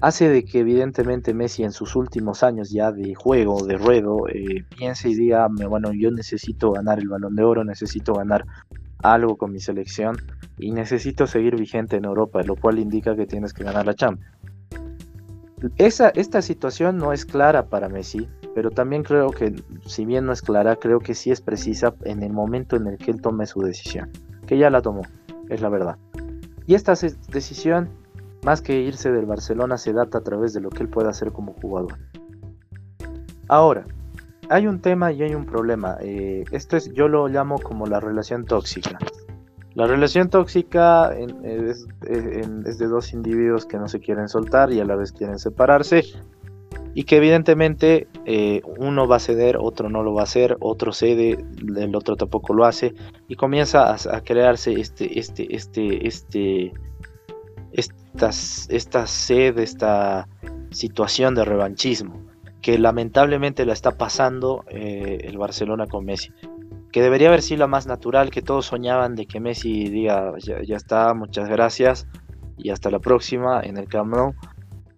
hace de que evidentemente Messi en sus últimos años ya de juego, de ruedo, eh, piense y diga, bueno, yo necesito ganar el balón de oro, necesito ganar algo con mi selección y necesito seguir vigente en Europa, lo cual indica que tienes que ganar la Champions. Esa, esta situación no es clara para Messi, pero también creo que, si bien no es clara, creo que sí es precisa en el momento en el que él tome su decisión, que ya la tomó, es la verdad. Y esta decisión, más que irse del Barcelona, se data a través de lo que él puede hacer como jugador. Ahora, hay un tema y hay un problema. Eh, esto es, yo lo llamo como la relación tóxica. La relación tóxica es, de dos individuos que no se quieren soltar y a la vez quieren separarse y que evidentemente eh, uno va a ceder, otro no lo va a hacer, otro cede, el otro tampoco lo hace y comienza a, crearse este, este, este, este, esta, esta sed, esta situación de revanchismo que lamentablemente la está pasando eh, el Barcelona con Messi. que debería haber sido la más natural, que todos soñaban de que Messi diga, ya, está, muchas gracias y hasta la próxima en el Camp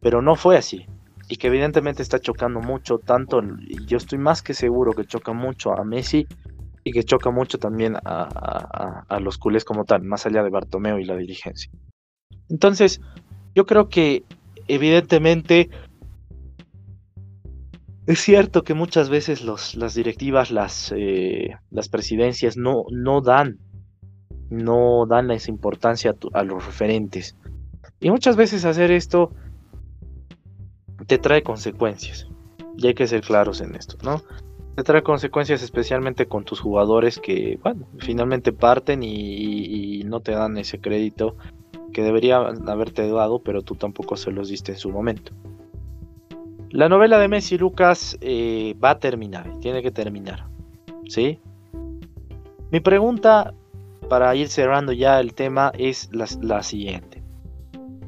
pero no fue así. Y que evidentemente está chocando mucho, tanto, yo estoy más que seguro que choca mucho a Messi y que choca mucho también a, a los culés como tal, más allá de Bartomeo y la dirigencia. Entonces, yo creo que evidentemente es cierto que muchas veces los, las directivas, las, eh, las presidencias no, no dan, no dan esa importancia a, los referentes. Y muchas veces hacer esto te trae consecuencias. Y hay que ser claros en esto, ¿no? Te trae consecuencias especialmente con tus jugadores que, bueno, finalmente parten y, no te dan ese crédito que deberían haberte dado, pero tú tampoco se los diste en su momento. La novela de Messi Lucas eh, va a terminar, tiene que terminar. ¿Sí? Mi pregunta para ir cerrando ya el tema es la, siguiente.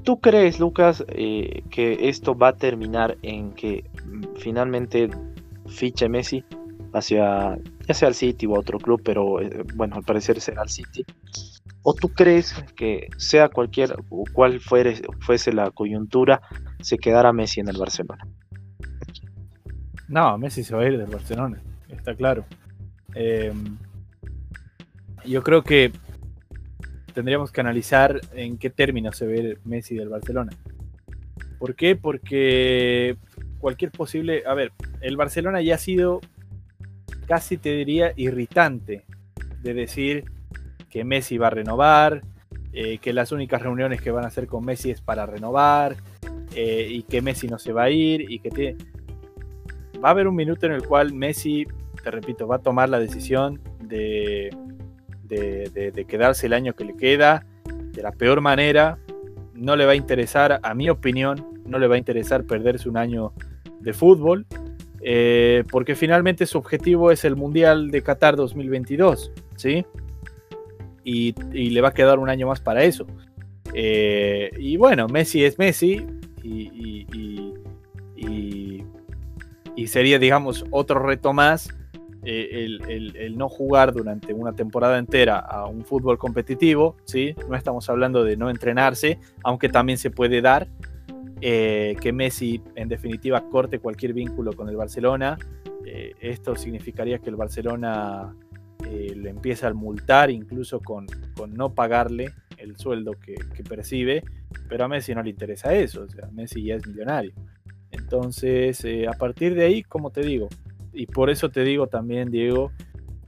¿Tú crees, Lucas, eh, que esto va a terminar en que mm, finalmente fiche Messi hacia ya sea al City o otro club, pero eh, bueno, al parecer será al City? ¿O tú crees que sea cualquier o cual fuese la coyuntura, se quedará Messi en el Barcelona? No, Messi se va a ir del Barcelona, está claro. Em, yo creo que tendríamos que analizar en qué términos se ve Messi del Barcelona. ¿Por qué? Porque cualquier posible... A ver, el Barcelona ya ha sido casi te diría irritante de decir que Messi va a renovar, eh, que las únicas reuniones que van a hacer con Messi es para renovar, eh, y que Messi no se va a ir, y que tiene va a haber un minuto en el cual Messi, te repito, va a tomar la decisión de, de, quedarse el año que le queda de la peor manera. No le va a interesar, a mi opinión, no le va a interesar perderse un año de fútbol, eh, porque finalmente su objetivo es el Mundial de Qatar 2022, ¿sí? Y, le va a quedar un año más para eso. Eh, y bueno, Messi es Messi y, y sería, digamos, otro reto más eh, el, no jugar durante una temporada entera a un fútbol competitivo, ¿sí? No estamos hablando de no entrenarse, aunque también se puede dar eh, que Messi, en definitiva, corte cualquier vínculo con el Barcelona. Eh, esto significaría que el Barcelona le empieza a multar, incluso con, con no pagarle el sueldo que, que, percibe, pero a Messi no le interesa eso, o sea, Messi ya es millonario. Entonces, eh, a partir de ahí, como te digo, y por eso te digo también, Diego,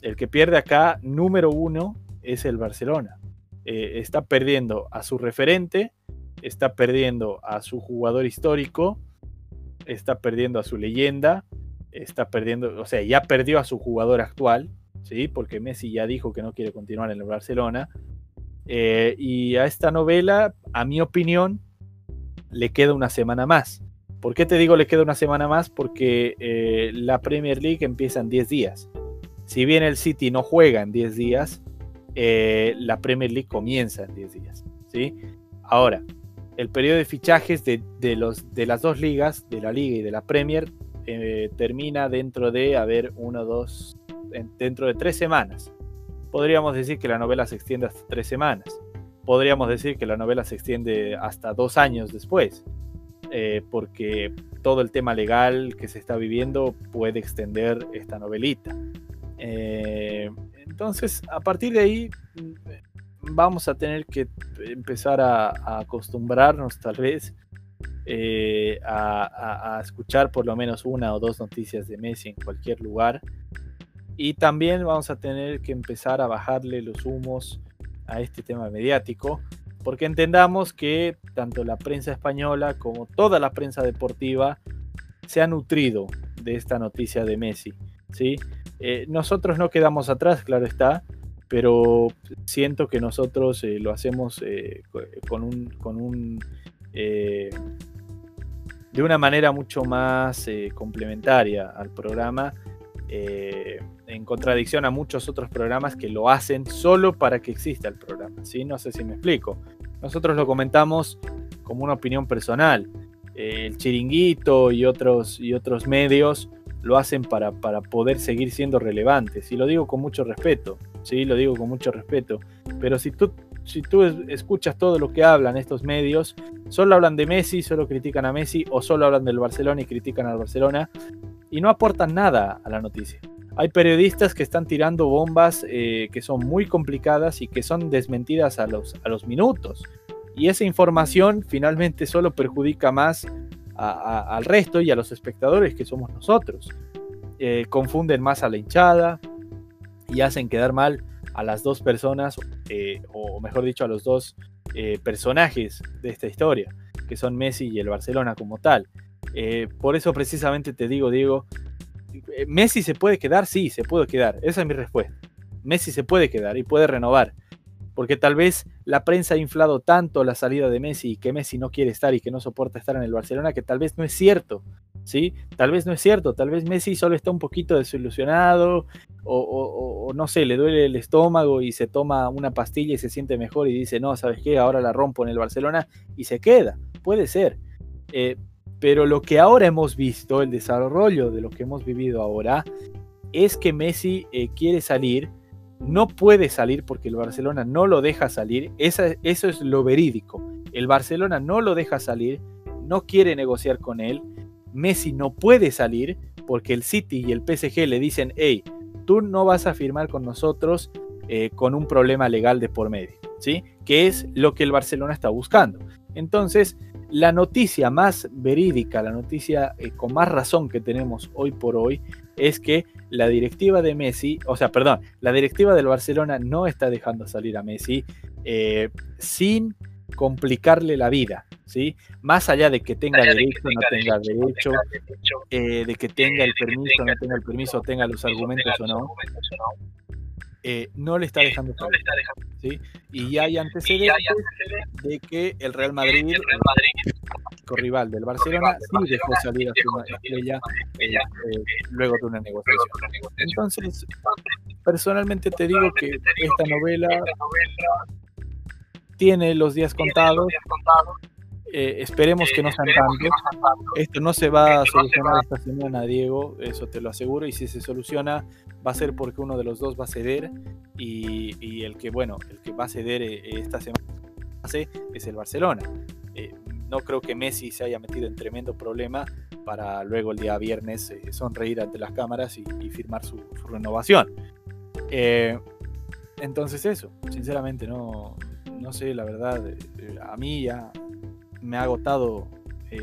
el que pierde acá, número uno, es el Barcelona. Eh, está perdiendo a su referente, está perdiendo a su jugador histórico, está perdiendo a su leyenda, está perdiendo, o sea, ya perdió a su jugador actual, ¿sí? Porque Messi ya dijo que no quiere continuar en el Barcelona. Eh, y a esta novela, a mi opinión, le queda una semana más. ¿Por qué te digo le queda una semana más? Porque eh, la Premier League empieza en 10 días. Si bien el City no juega en 10 días, eh, la Premier League comienza en 10 días. ¿sí? Ahora, el periodo de fichajes de, los, de las dos ligas, de la Liga y de la Premier, eh, termina dentro de, a uno, dos, dentro de tres semanas. Podríamos decir que la novela se extiende hasta tres semanas. Podríamos decir que la novela se extiende hasta dos años después. Eh, porque todo el tema legal que se está viviendo puede extender esta novelita. Eh, entonces, a partir de ahí, vamos a tener que empezar a, acostumbrarnos tal vez eh, a, escuchar por lo menos una o dos noticias de Messi en cualquier lugar. Y también vamos a tener que empezar a bajarle los humos a este tema mediático, porque entendamos que tanto la prensa española como toda la prensa deportiva se ha nutrido de esta noticia de Messi. ¿sí? Eh, nosotros no quedamos atrás, claro está, pero siento que nosotros eh, lo hacemos eh, con un, con un de una manera mucho más complementaria al programa, en contradicción a muchos otros programas que lo hacen solo para que exista el programa. ¿sí? No sé si me explico. Nosotros lo comentamos como una opinión personal. el chiringuito y otros, y otros medios lo hacen para, para, poder seguir siendo relevantes. Y lo digo con mucho respeto, ¿sí? Lo digo con mucho respeto. Pero si tú, si tú escuchas todo lo que hablan estos medios, solo hablan de Messi, solo critican a Messi, o solo hablan del Barcelona y critican al Barcelona, y no aportan nada a la noticia. Hay periodistas que están tirando bombas eh, que son muy complicadas y que son desmentidas a los, a los minutos. Y esa información finalmente solo perjudica más al resto y a los espectadores que somos nosotros. Eh, confunden más a la hinchada y hacen quedar mal a las dos personas, eh, o mejor dicho, a los dos personajes de esta historia, que son Messi y el Barcelona como tal. por eso precisamente te digo, Diego, eh, Messi se puede quedar, sí, se puede quedar. Esa es mi respuesta. Messi se puede quedar y puede renovar. Porque tal vez la prensa ha inflado tanto la salida de Messi y que Messi no quiere estar y que no soporta estar en el Barcelona que tal vez no es cierto. ¿Sí? Tal vez no es cierto. Tal vez Messi solo está un poquito desilusionado o, no sé, le duele el estómago y se toma una pastilla y se siente mejor y dice, no, ¿sabes qué? Ahora la rompo en el Barcelona y se queda. Puede ser. Eh, pero lo que ahora hemos visto, el desarrollo de lo que hemos vivido ahora, es que Messi eh, quiere salir, no puede salir porque el Barcelona no lo deja salir, eso es lo verídico. El Barcelona no lo deja salir, no quiere negociar con él, Messi no puede salir porque el City y el PSG le dicen, hey, tú no vas a firmar con nosotros eh, con un problema legal de por medio, ¿sí? Que es lo que el Barcelona está buscando. Entonces, la noticia más verídica, la noticia eh, con más razón que tenemos hoy por hoy es que la directiva de Messi, o sea, perdón, la directiva del Barcelona no está dejando salir a Messi eh, sin complicarle la vida, ¿sí? Más allá de que tenga derecho, no tenga derecho, eh, de que tenga el permiso, no tenga el permiso, tenga los argumentos o no, eh, no le está dejando todo. ¿sí? Y ya hay antecedentes de que el Real Madrid, el rival del Barcelona, sí dejó salir a su estrella eh, eh, luego de una negociación. Entonces, personalmente te digo que esta novela tiene los días contados. Eh, esperemos que no sean tantos. Esto no se va a solucionar esta semana, Diego, eso te lo aseguro. Y si se soluciona, va a ser porque uno de los dos va a ceder. Y, el que, bueno, el que va a ceder eh, esta semana es el Barcelona. Eh, no creo que Messi se haya metido en tremendo problema para luego el día viernes sonreír ante las cámaras y, firmar su, su renovación. entonces eso, sinceramente no, no sé, la verdad, a mí ya me ha agotado. Eh.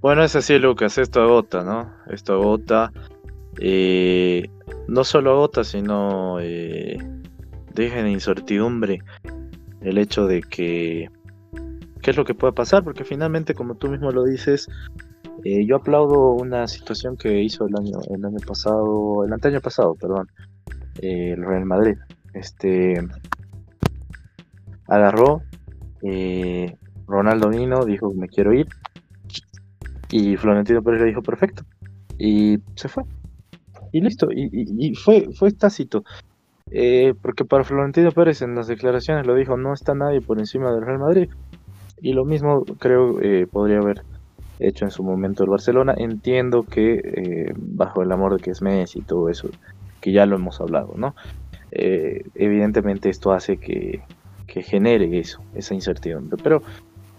Bueno, es así, Lucas. Esto agota, ¿no? Esto agota. Eh, no solo agota, sino eh, deja en incertidumbre el hecho de que qué es lo que pueda pasar, porque finalmente, como tú mismo lo dices, eh, yo aplaudo una situación que hizo el año, el año pasado, el año pasado, perdón, el Real Madrid este agarró eh, Ronaldo vino dijo me quiero ir y Florentino Pérez le dijo perfecto y se fue. Y listo y, fue fue tácito. Eh, porque para Florentino Pérez en las declaraciones lo dijo no está nadie por encima del Real Madrid y lo mismo creo eh, podría haber hecho en su momento el Barcelona. Entiendo que bajo el amor de que es Messi y todo eso que ya lo hemos hablado no eh, evidentemente esto hace que, genere eso, esa incertidumbre. Pero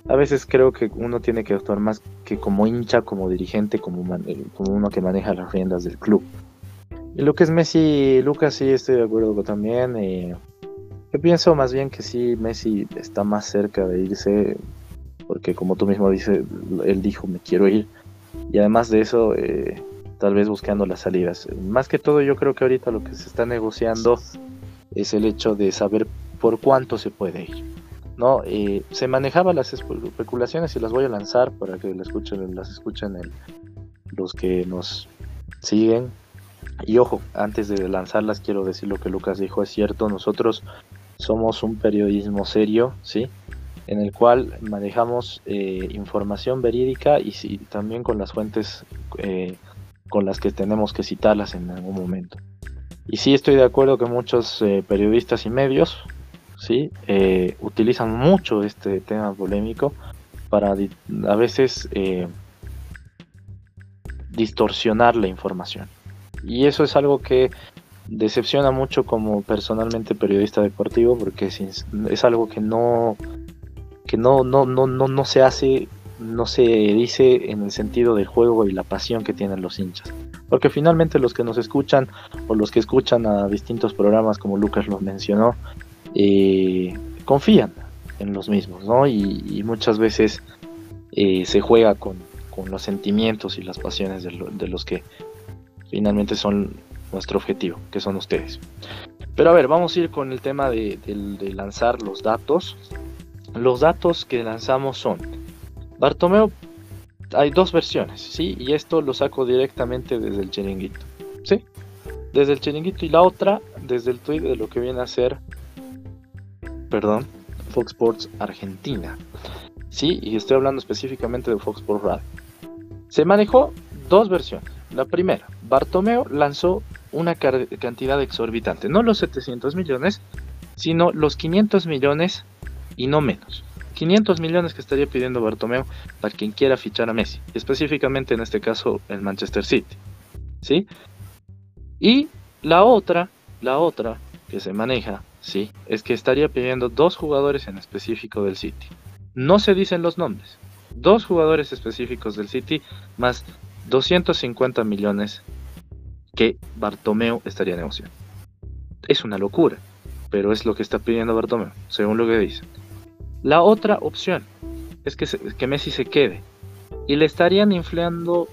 a veces creo que uno tiene que actuar más que como hincha, como dirigente, como, eh, como uno que maneja las riendas del club. Y lo que es Messi, Lucas, sí estoy de acuerdo también. Eh, yo pienso más bien que sí, Messi está más cerca de irse, porque como tú mismo dices, él dijo, me quiero ir. Y además de eso, eh, tal vez buscando las salidas. Más que todo yo creo que ahorita lo que se está negociando es el hecho de saber por cuánto se puede ir. ¿no? Eh, se manejaban las especulaciones y las voy a lanzar para que las escuchen, las escuchen los que nos siguen. Y ojo, antes de lanzarlas quiero decir lo que Lucas dijo, es cierto, nosotros somos un periodismo serio, ¿sí? En el cual manejamos eh, información verídica y, también con las fuentes eh, con las que tenemos que citarlas en algún momento. Y sí estoy de acuerdo que muchos eh, periodistas y medios ¿sí? Eh, utilizan mucho este tema polémico para a veces eh, distorsionar la información. Y eso es algo que decepciona mucho como personalmente periodista deportivo porque es, algo que no que no, no, no, no, no se hace, no se dice en el sentido del juego y la pasión que tienen los hinchas. Porque finalmente los que nos escuchan o los que escuchan a distintos programas como Lucas los mencionó, eh, confían en los mismos, ¿no? Y, muchas veces eh, se juega con, los sentimientos y las pasiones de, los que finalmente son nuestro objetivo, que son ustedes. Pero a ver, vamos a ir con el tema de, lanzar los datos. Los datos que lanzamos son, Bartomeo, hay dos versiones, ¿sí? Y esto lo saco directamente desde el chiringuito, ¿sí? Desde el chiringuito y la otra desde el tweet de lo que viene a ser, perdón, Fox Sports Argentina. Sí, y estoy hablando específicamente de Fox Sports Radio. Se manejó dos versiones. La primera, Bartomeo lanzó una cantidad exorbitante, no los 700 millones, sino los 500 millones y no menos. 500 millones que estaría pidiendo Bartomeo para quien quiera fichar a Messi, específicamente en este caso el Manchester City. ¿Sí? Y la otra, la otra que se maneja Sí, es que estaría pidiendo dos jugadores en específico del City. No se dicen los nombres. Dos jugadores específicos del City más 250 millones que Bartomeu estaría negociando. Es una locura, pero es lo que está pidiendo Bartomeu, según lo que dicen. La otra opción es que, que Messi se quede y le estarían inflando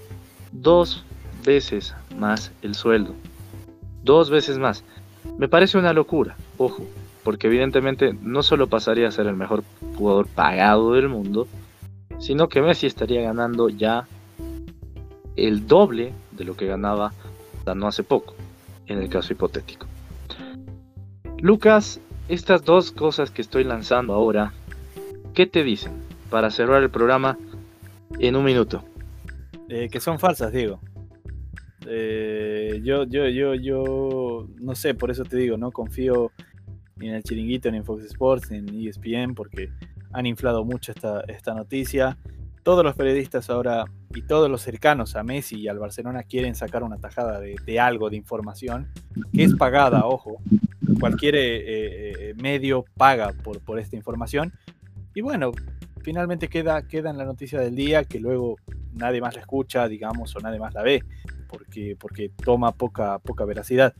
dos veces más el sueldo. Dos veces más. Me parece una locura, ojo, porque evidentemente no solo pasaría a ser el mejor jugador pagado del mundo, sino que Messi estaría ganando ya el doble de lo que ganaba no hace poco, en el caso hipotético. Lucas, estas dos cosas que estoy lanzando ahora, ¿qué te dicen para cerrar el programa en un minuto? Eh, que son falsas, Diego. Eh, yo, yo, yo, yo, no sé, por eso te digo, no confío ni en el chiringuito, ni en Fox Sports, ni en ESPN, porque han inflado mucho esta, esta noticia. Todos los periodistas ahora y todos los cercanos a Messi y al Barcelona quieren sacar una tajada de, algo, de información, que es pagada, ojo. Cualquier eh, eh, medio paga por, por esta información. Y bueno, finalmente queda, queda en la noticia del día que luego nadie más la escucha, digamos, o nadie más la ve porque, porque toma poca, poca veracidad.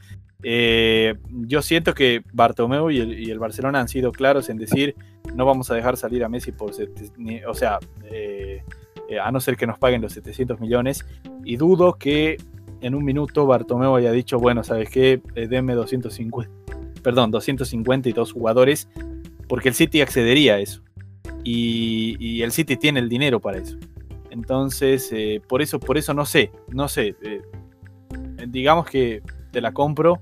Eh, yo siento que Bartomeu y el, Barcelona han sido claros en decir no vamos a dejar salir a Messi por, o sea, eh, eh, a no ser que nos paguen los 700 millones. Y dudo que en un minuto Bartomeu haya dicho, bueno, ¿sabes qué? denme 250, perdón, 252 jugadores, porque el City accedería a eso. Y el City tiene el dinero para eso. Entonces, eh, por eso, por eso no sé, no sé. Eh, digamos que te la compro.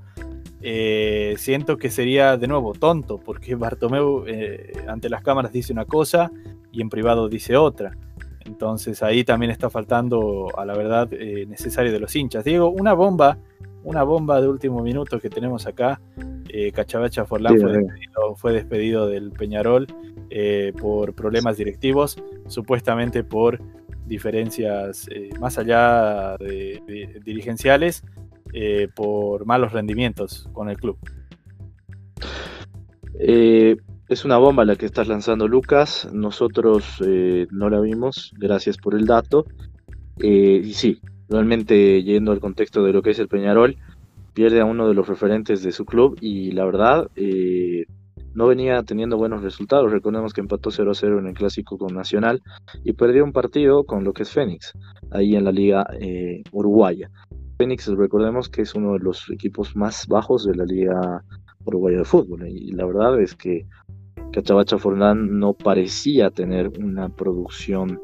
Eh, siento que sería de nuevo tonto, porque Bartomeu ante las cámaras dice una cosa y en privado dice otra. Entonces ahí también está faltando a la verdad necesario de los hinchas. Diego, una bomba, una bomba de último minuto que tenemos acá. Cachabacha Forlán fue, despedido, fue, despedido, del Peñarol por problemas directivos, supuestamente por diferencias eh, más allá de, dirigenciales eh, por malos rendimientos con el club. Eh, es una bomba la que estás lanzando Lucas, nosotros no la vimos, gracias por el dato. y sí, realmente yendo al contexto de lo que es el Peñarol, pierde a uno de los referentes de su club y la verdad no venía teniendo buenos resultados. Recordemos que empató 0-0 en el clásico con Nacional y perdió un partido con lo que es Fénix, ahí en la liga eh, uruguaya. Fénix, recordemos que es uno de los equipos más bajos de la liga uruguaya de fútbol y la verdad es que Cachabacha Forlán no parecía tener una producción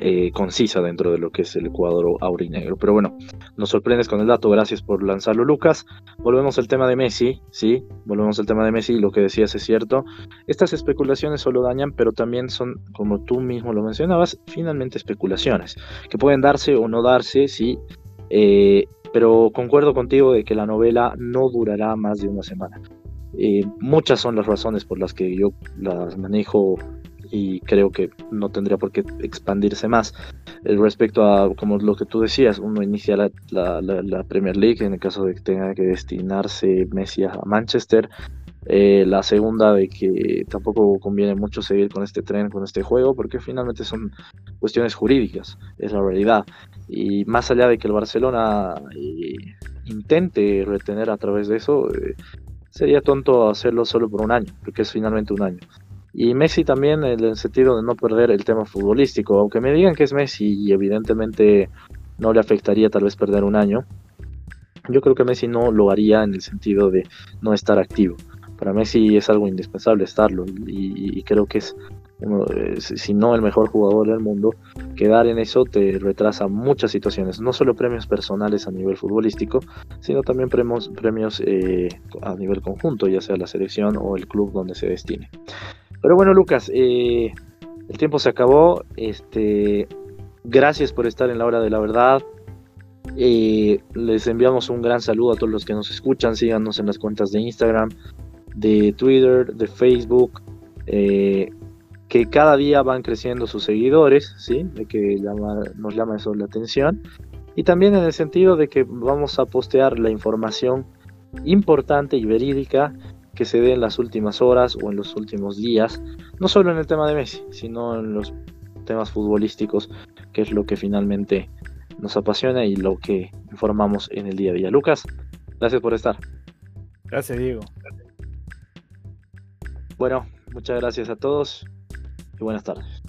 eh, concisa dentro de lo que es el cuadro aurinegro. Pero bueno, nos sorprendes con el dato, gracias por lanzarlo Lucas. Volvemos al tema de Messi, sí, volvemos al tema de Messi, lo que decías es cierto. Estas especulaciones solo dañan, pero también son, como tú mismo lo mencionabas, finalmente especulaciones, que pueden darse o no darse, sí, eh, pero concuerdo contigo de que la novela no durará más de una semana. Eh, muchas son las razones por las que yo las manejo y creo que no tendría por qué expandirse más. Eh, respecto a, como lo que tú decías, uno inicia la, la, Premier League en el caso de que tenga que destinarse Messi a Manchester. Eh, la segunda de que tampoco conviene mucho seguir con este tren, con este juego, porque finalmente son cuestiones jurídicas, es la realidad. Y más allá de que el Barcelona eh, intente retener a través de eso, sería tonto hacerlo solo por un año, porque es finalmente un año. Y Messi también en el sentido de no perder el tema futbolístico, aunque me digan que es Messi y evidentemente no le afectaría tal vez perder un año, yo creo que Messi no lo haría en el sentido de no estar activo. Para Messi es algo indispensable estarlo y, creo que es, uno, si no el mejor jugador del mundo, quedar en eso te retrasa muchas situaciones, no solo premios personales a nivel futbolístico, sino también premios, premios eh, a nivel conjunto, ya sea la selección o el club donde se destine. Pero bueno, Lucas, eh, el tiempo se acabó. Este, gracias por estar en la hora de la verdad. Eh, les enviamos un gran saludo a todos los que nos escuchan. Síganos en las cuentas de Instagram, de Twitter, de Facebook. Eh, que cada día van creciendo sus seguidores, ¿sí? De que nos llama eso la atención. Y también en el sentido de que vamos a postear la información importante y verídica que se dé en las últimas horas o en los últimos días, no solo en el tema de Messi, sino en los temas futbolísticos, que es lo que finalmente nos apasiona y lo que informamos en el día a día. Lucas, gracias por estar. Gracias, Diego. Bueno, muchas gracias a todos y buenas tardes.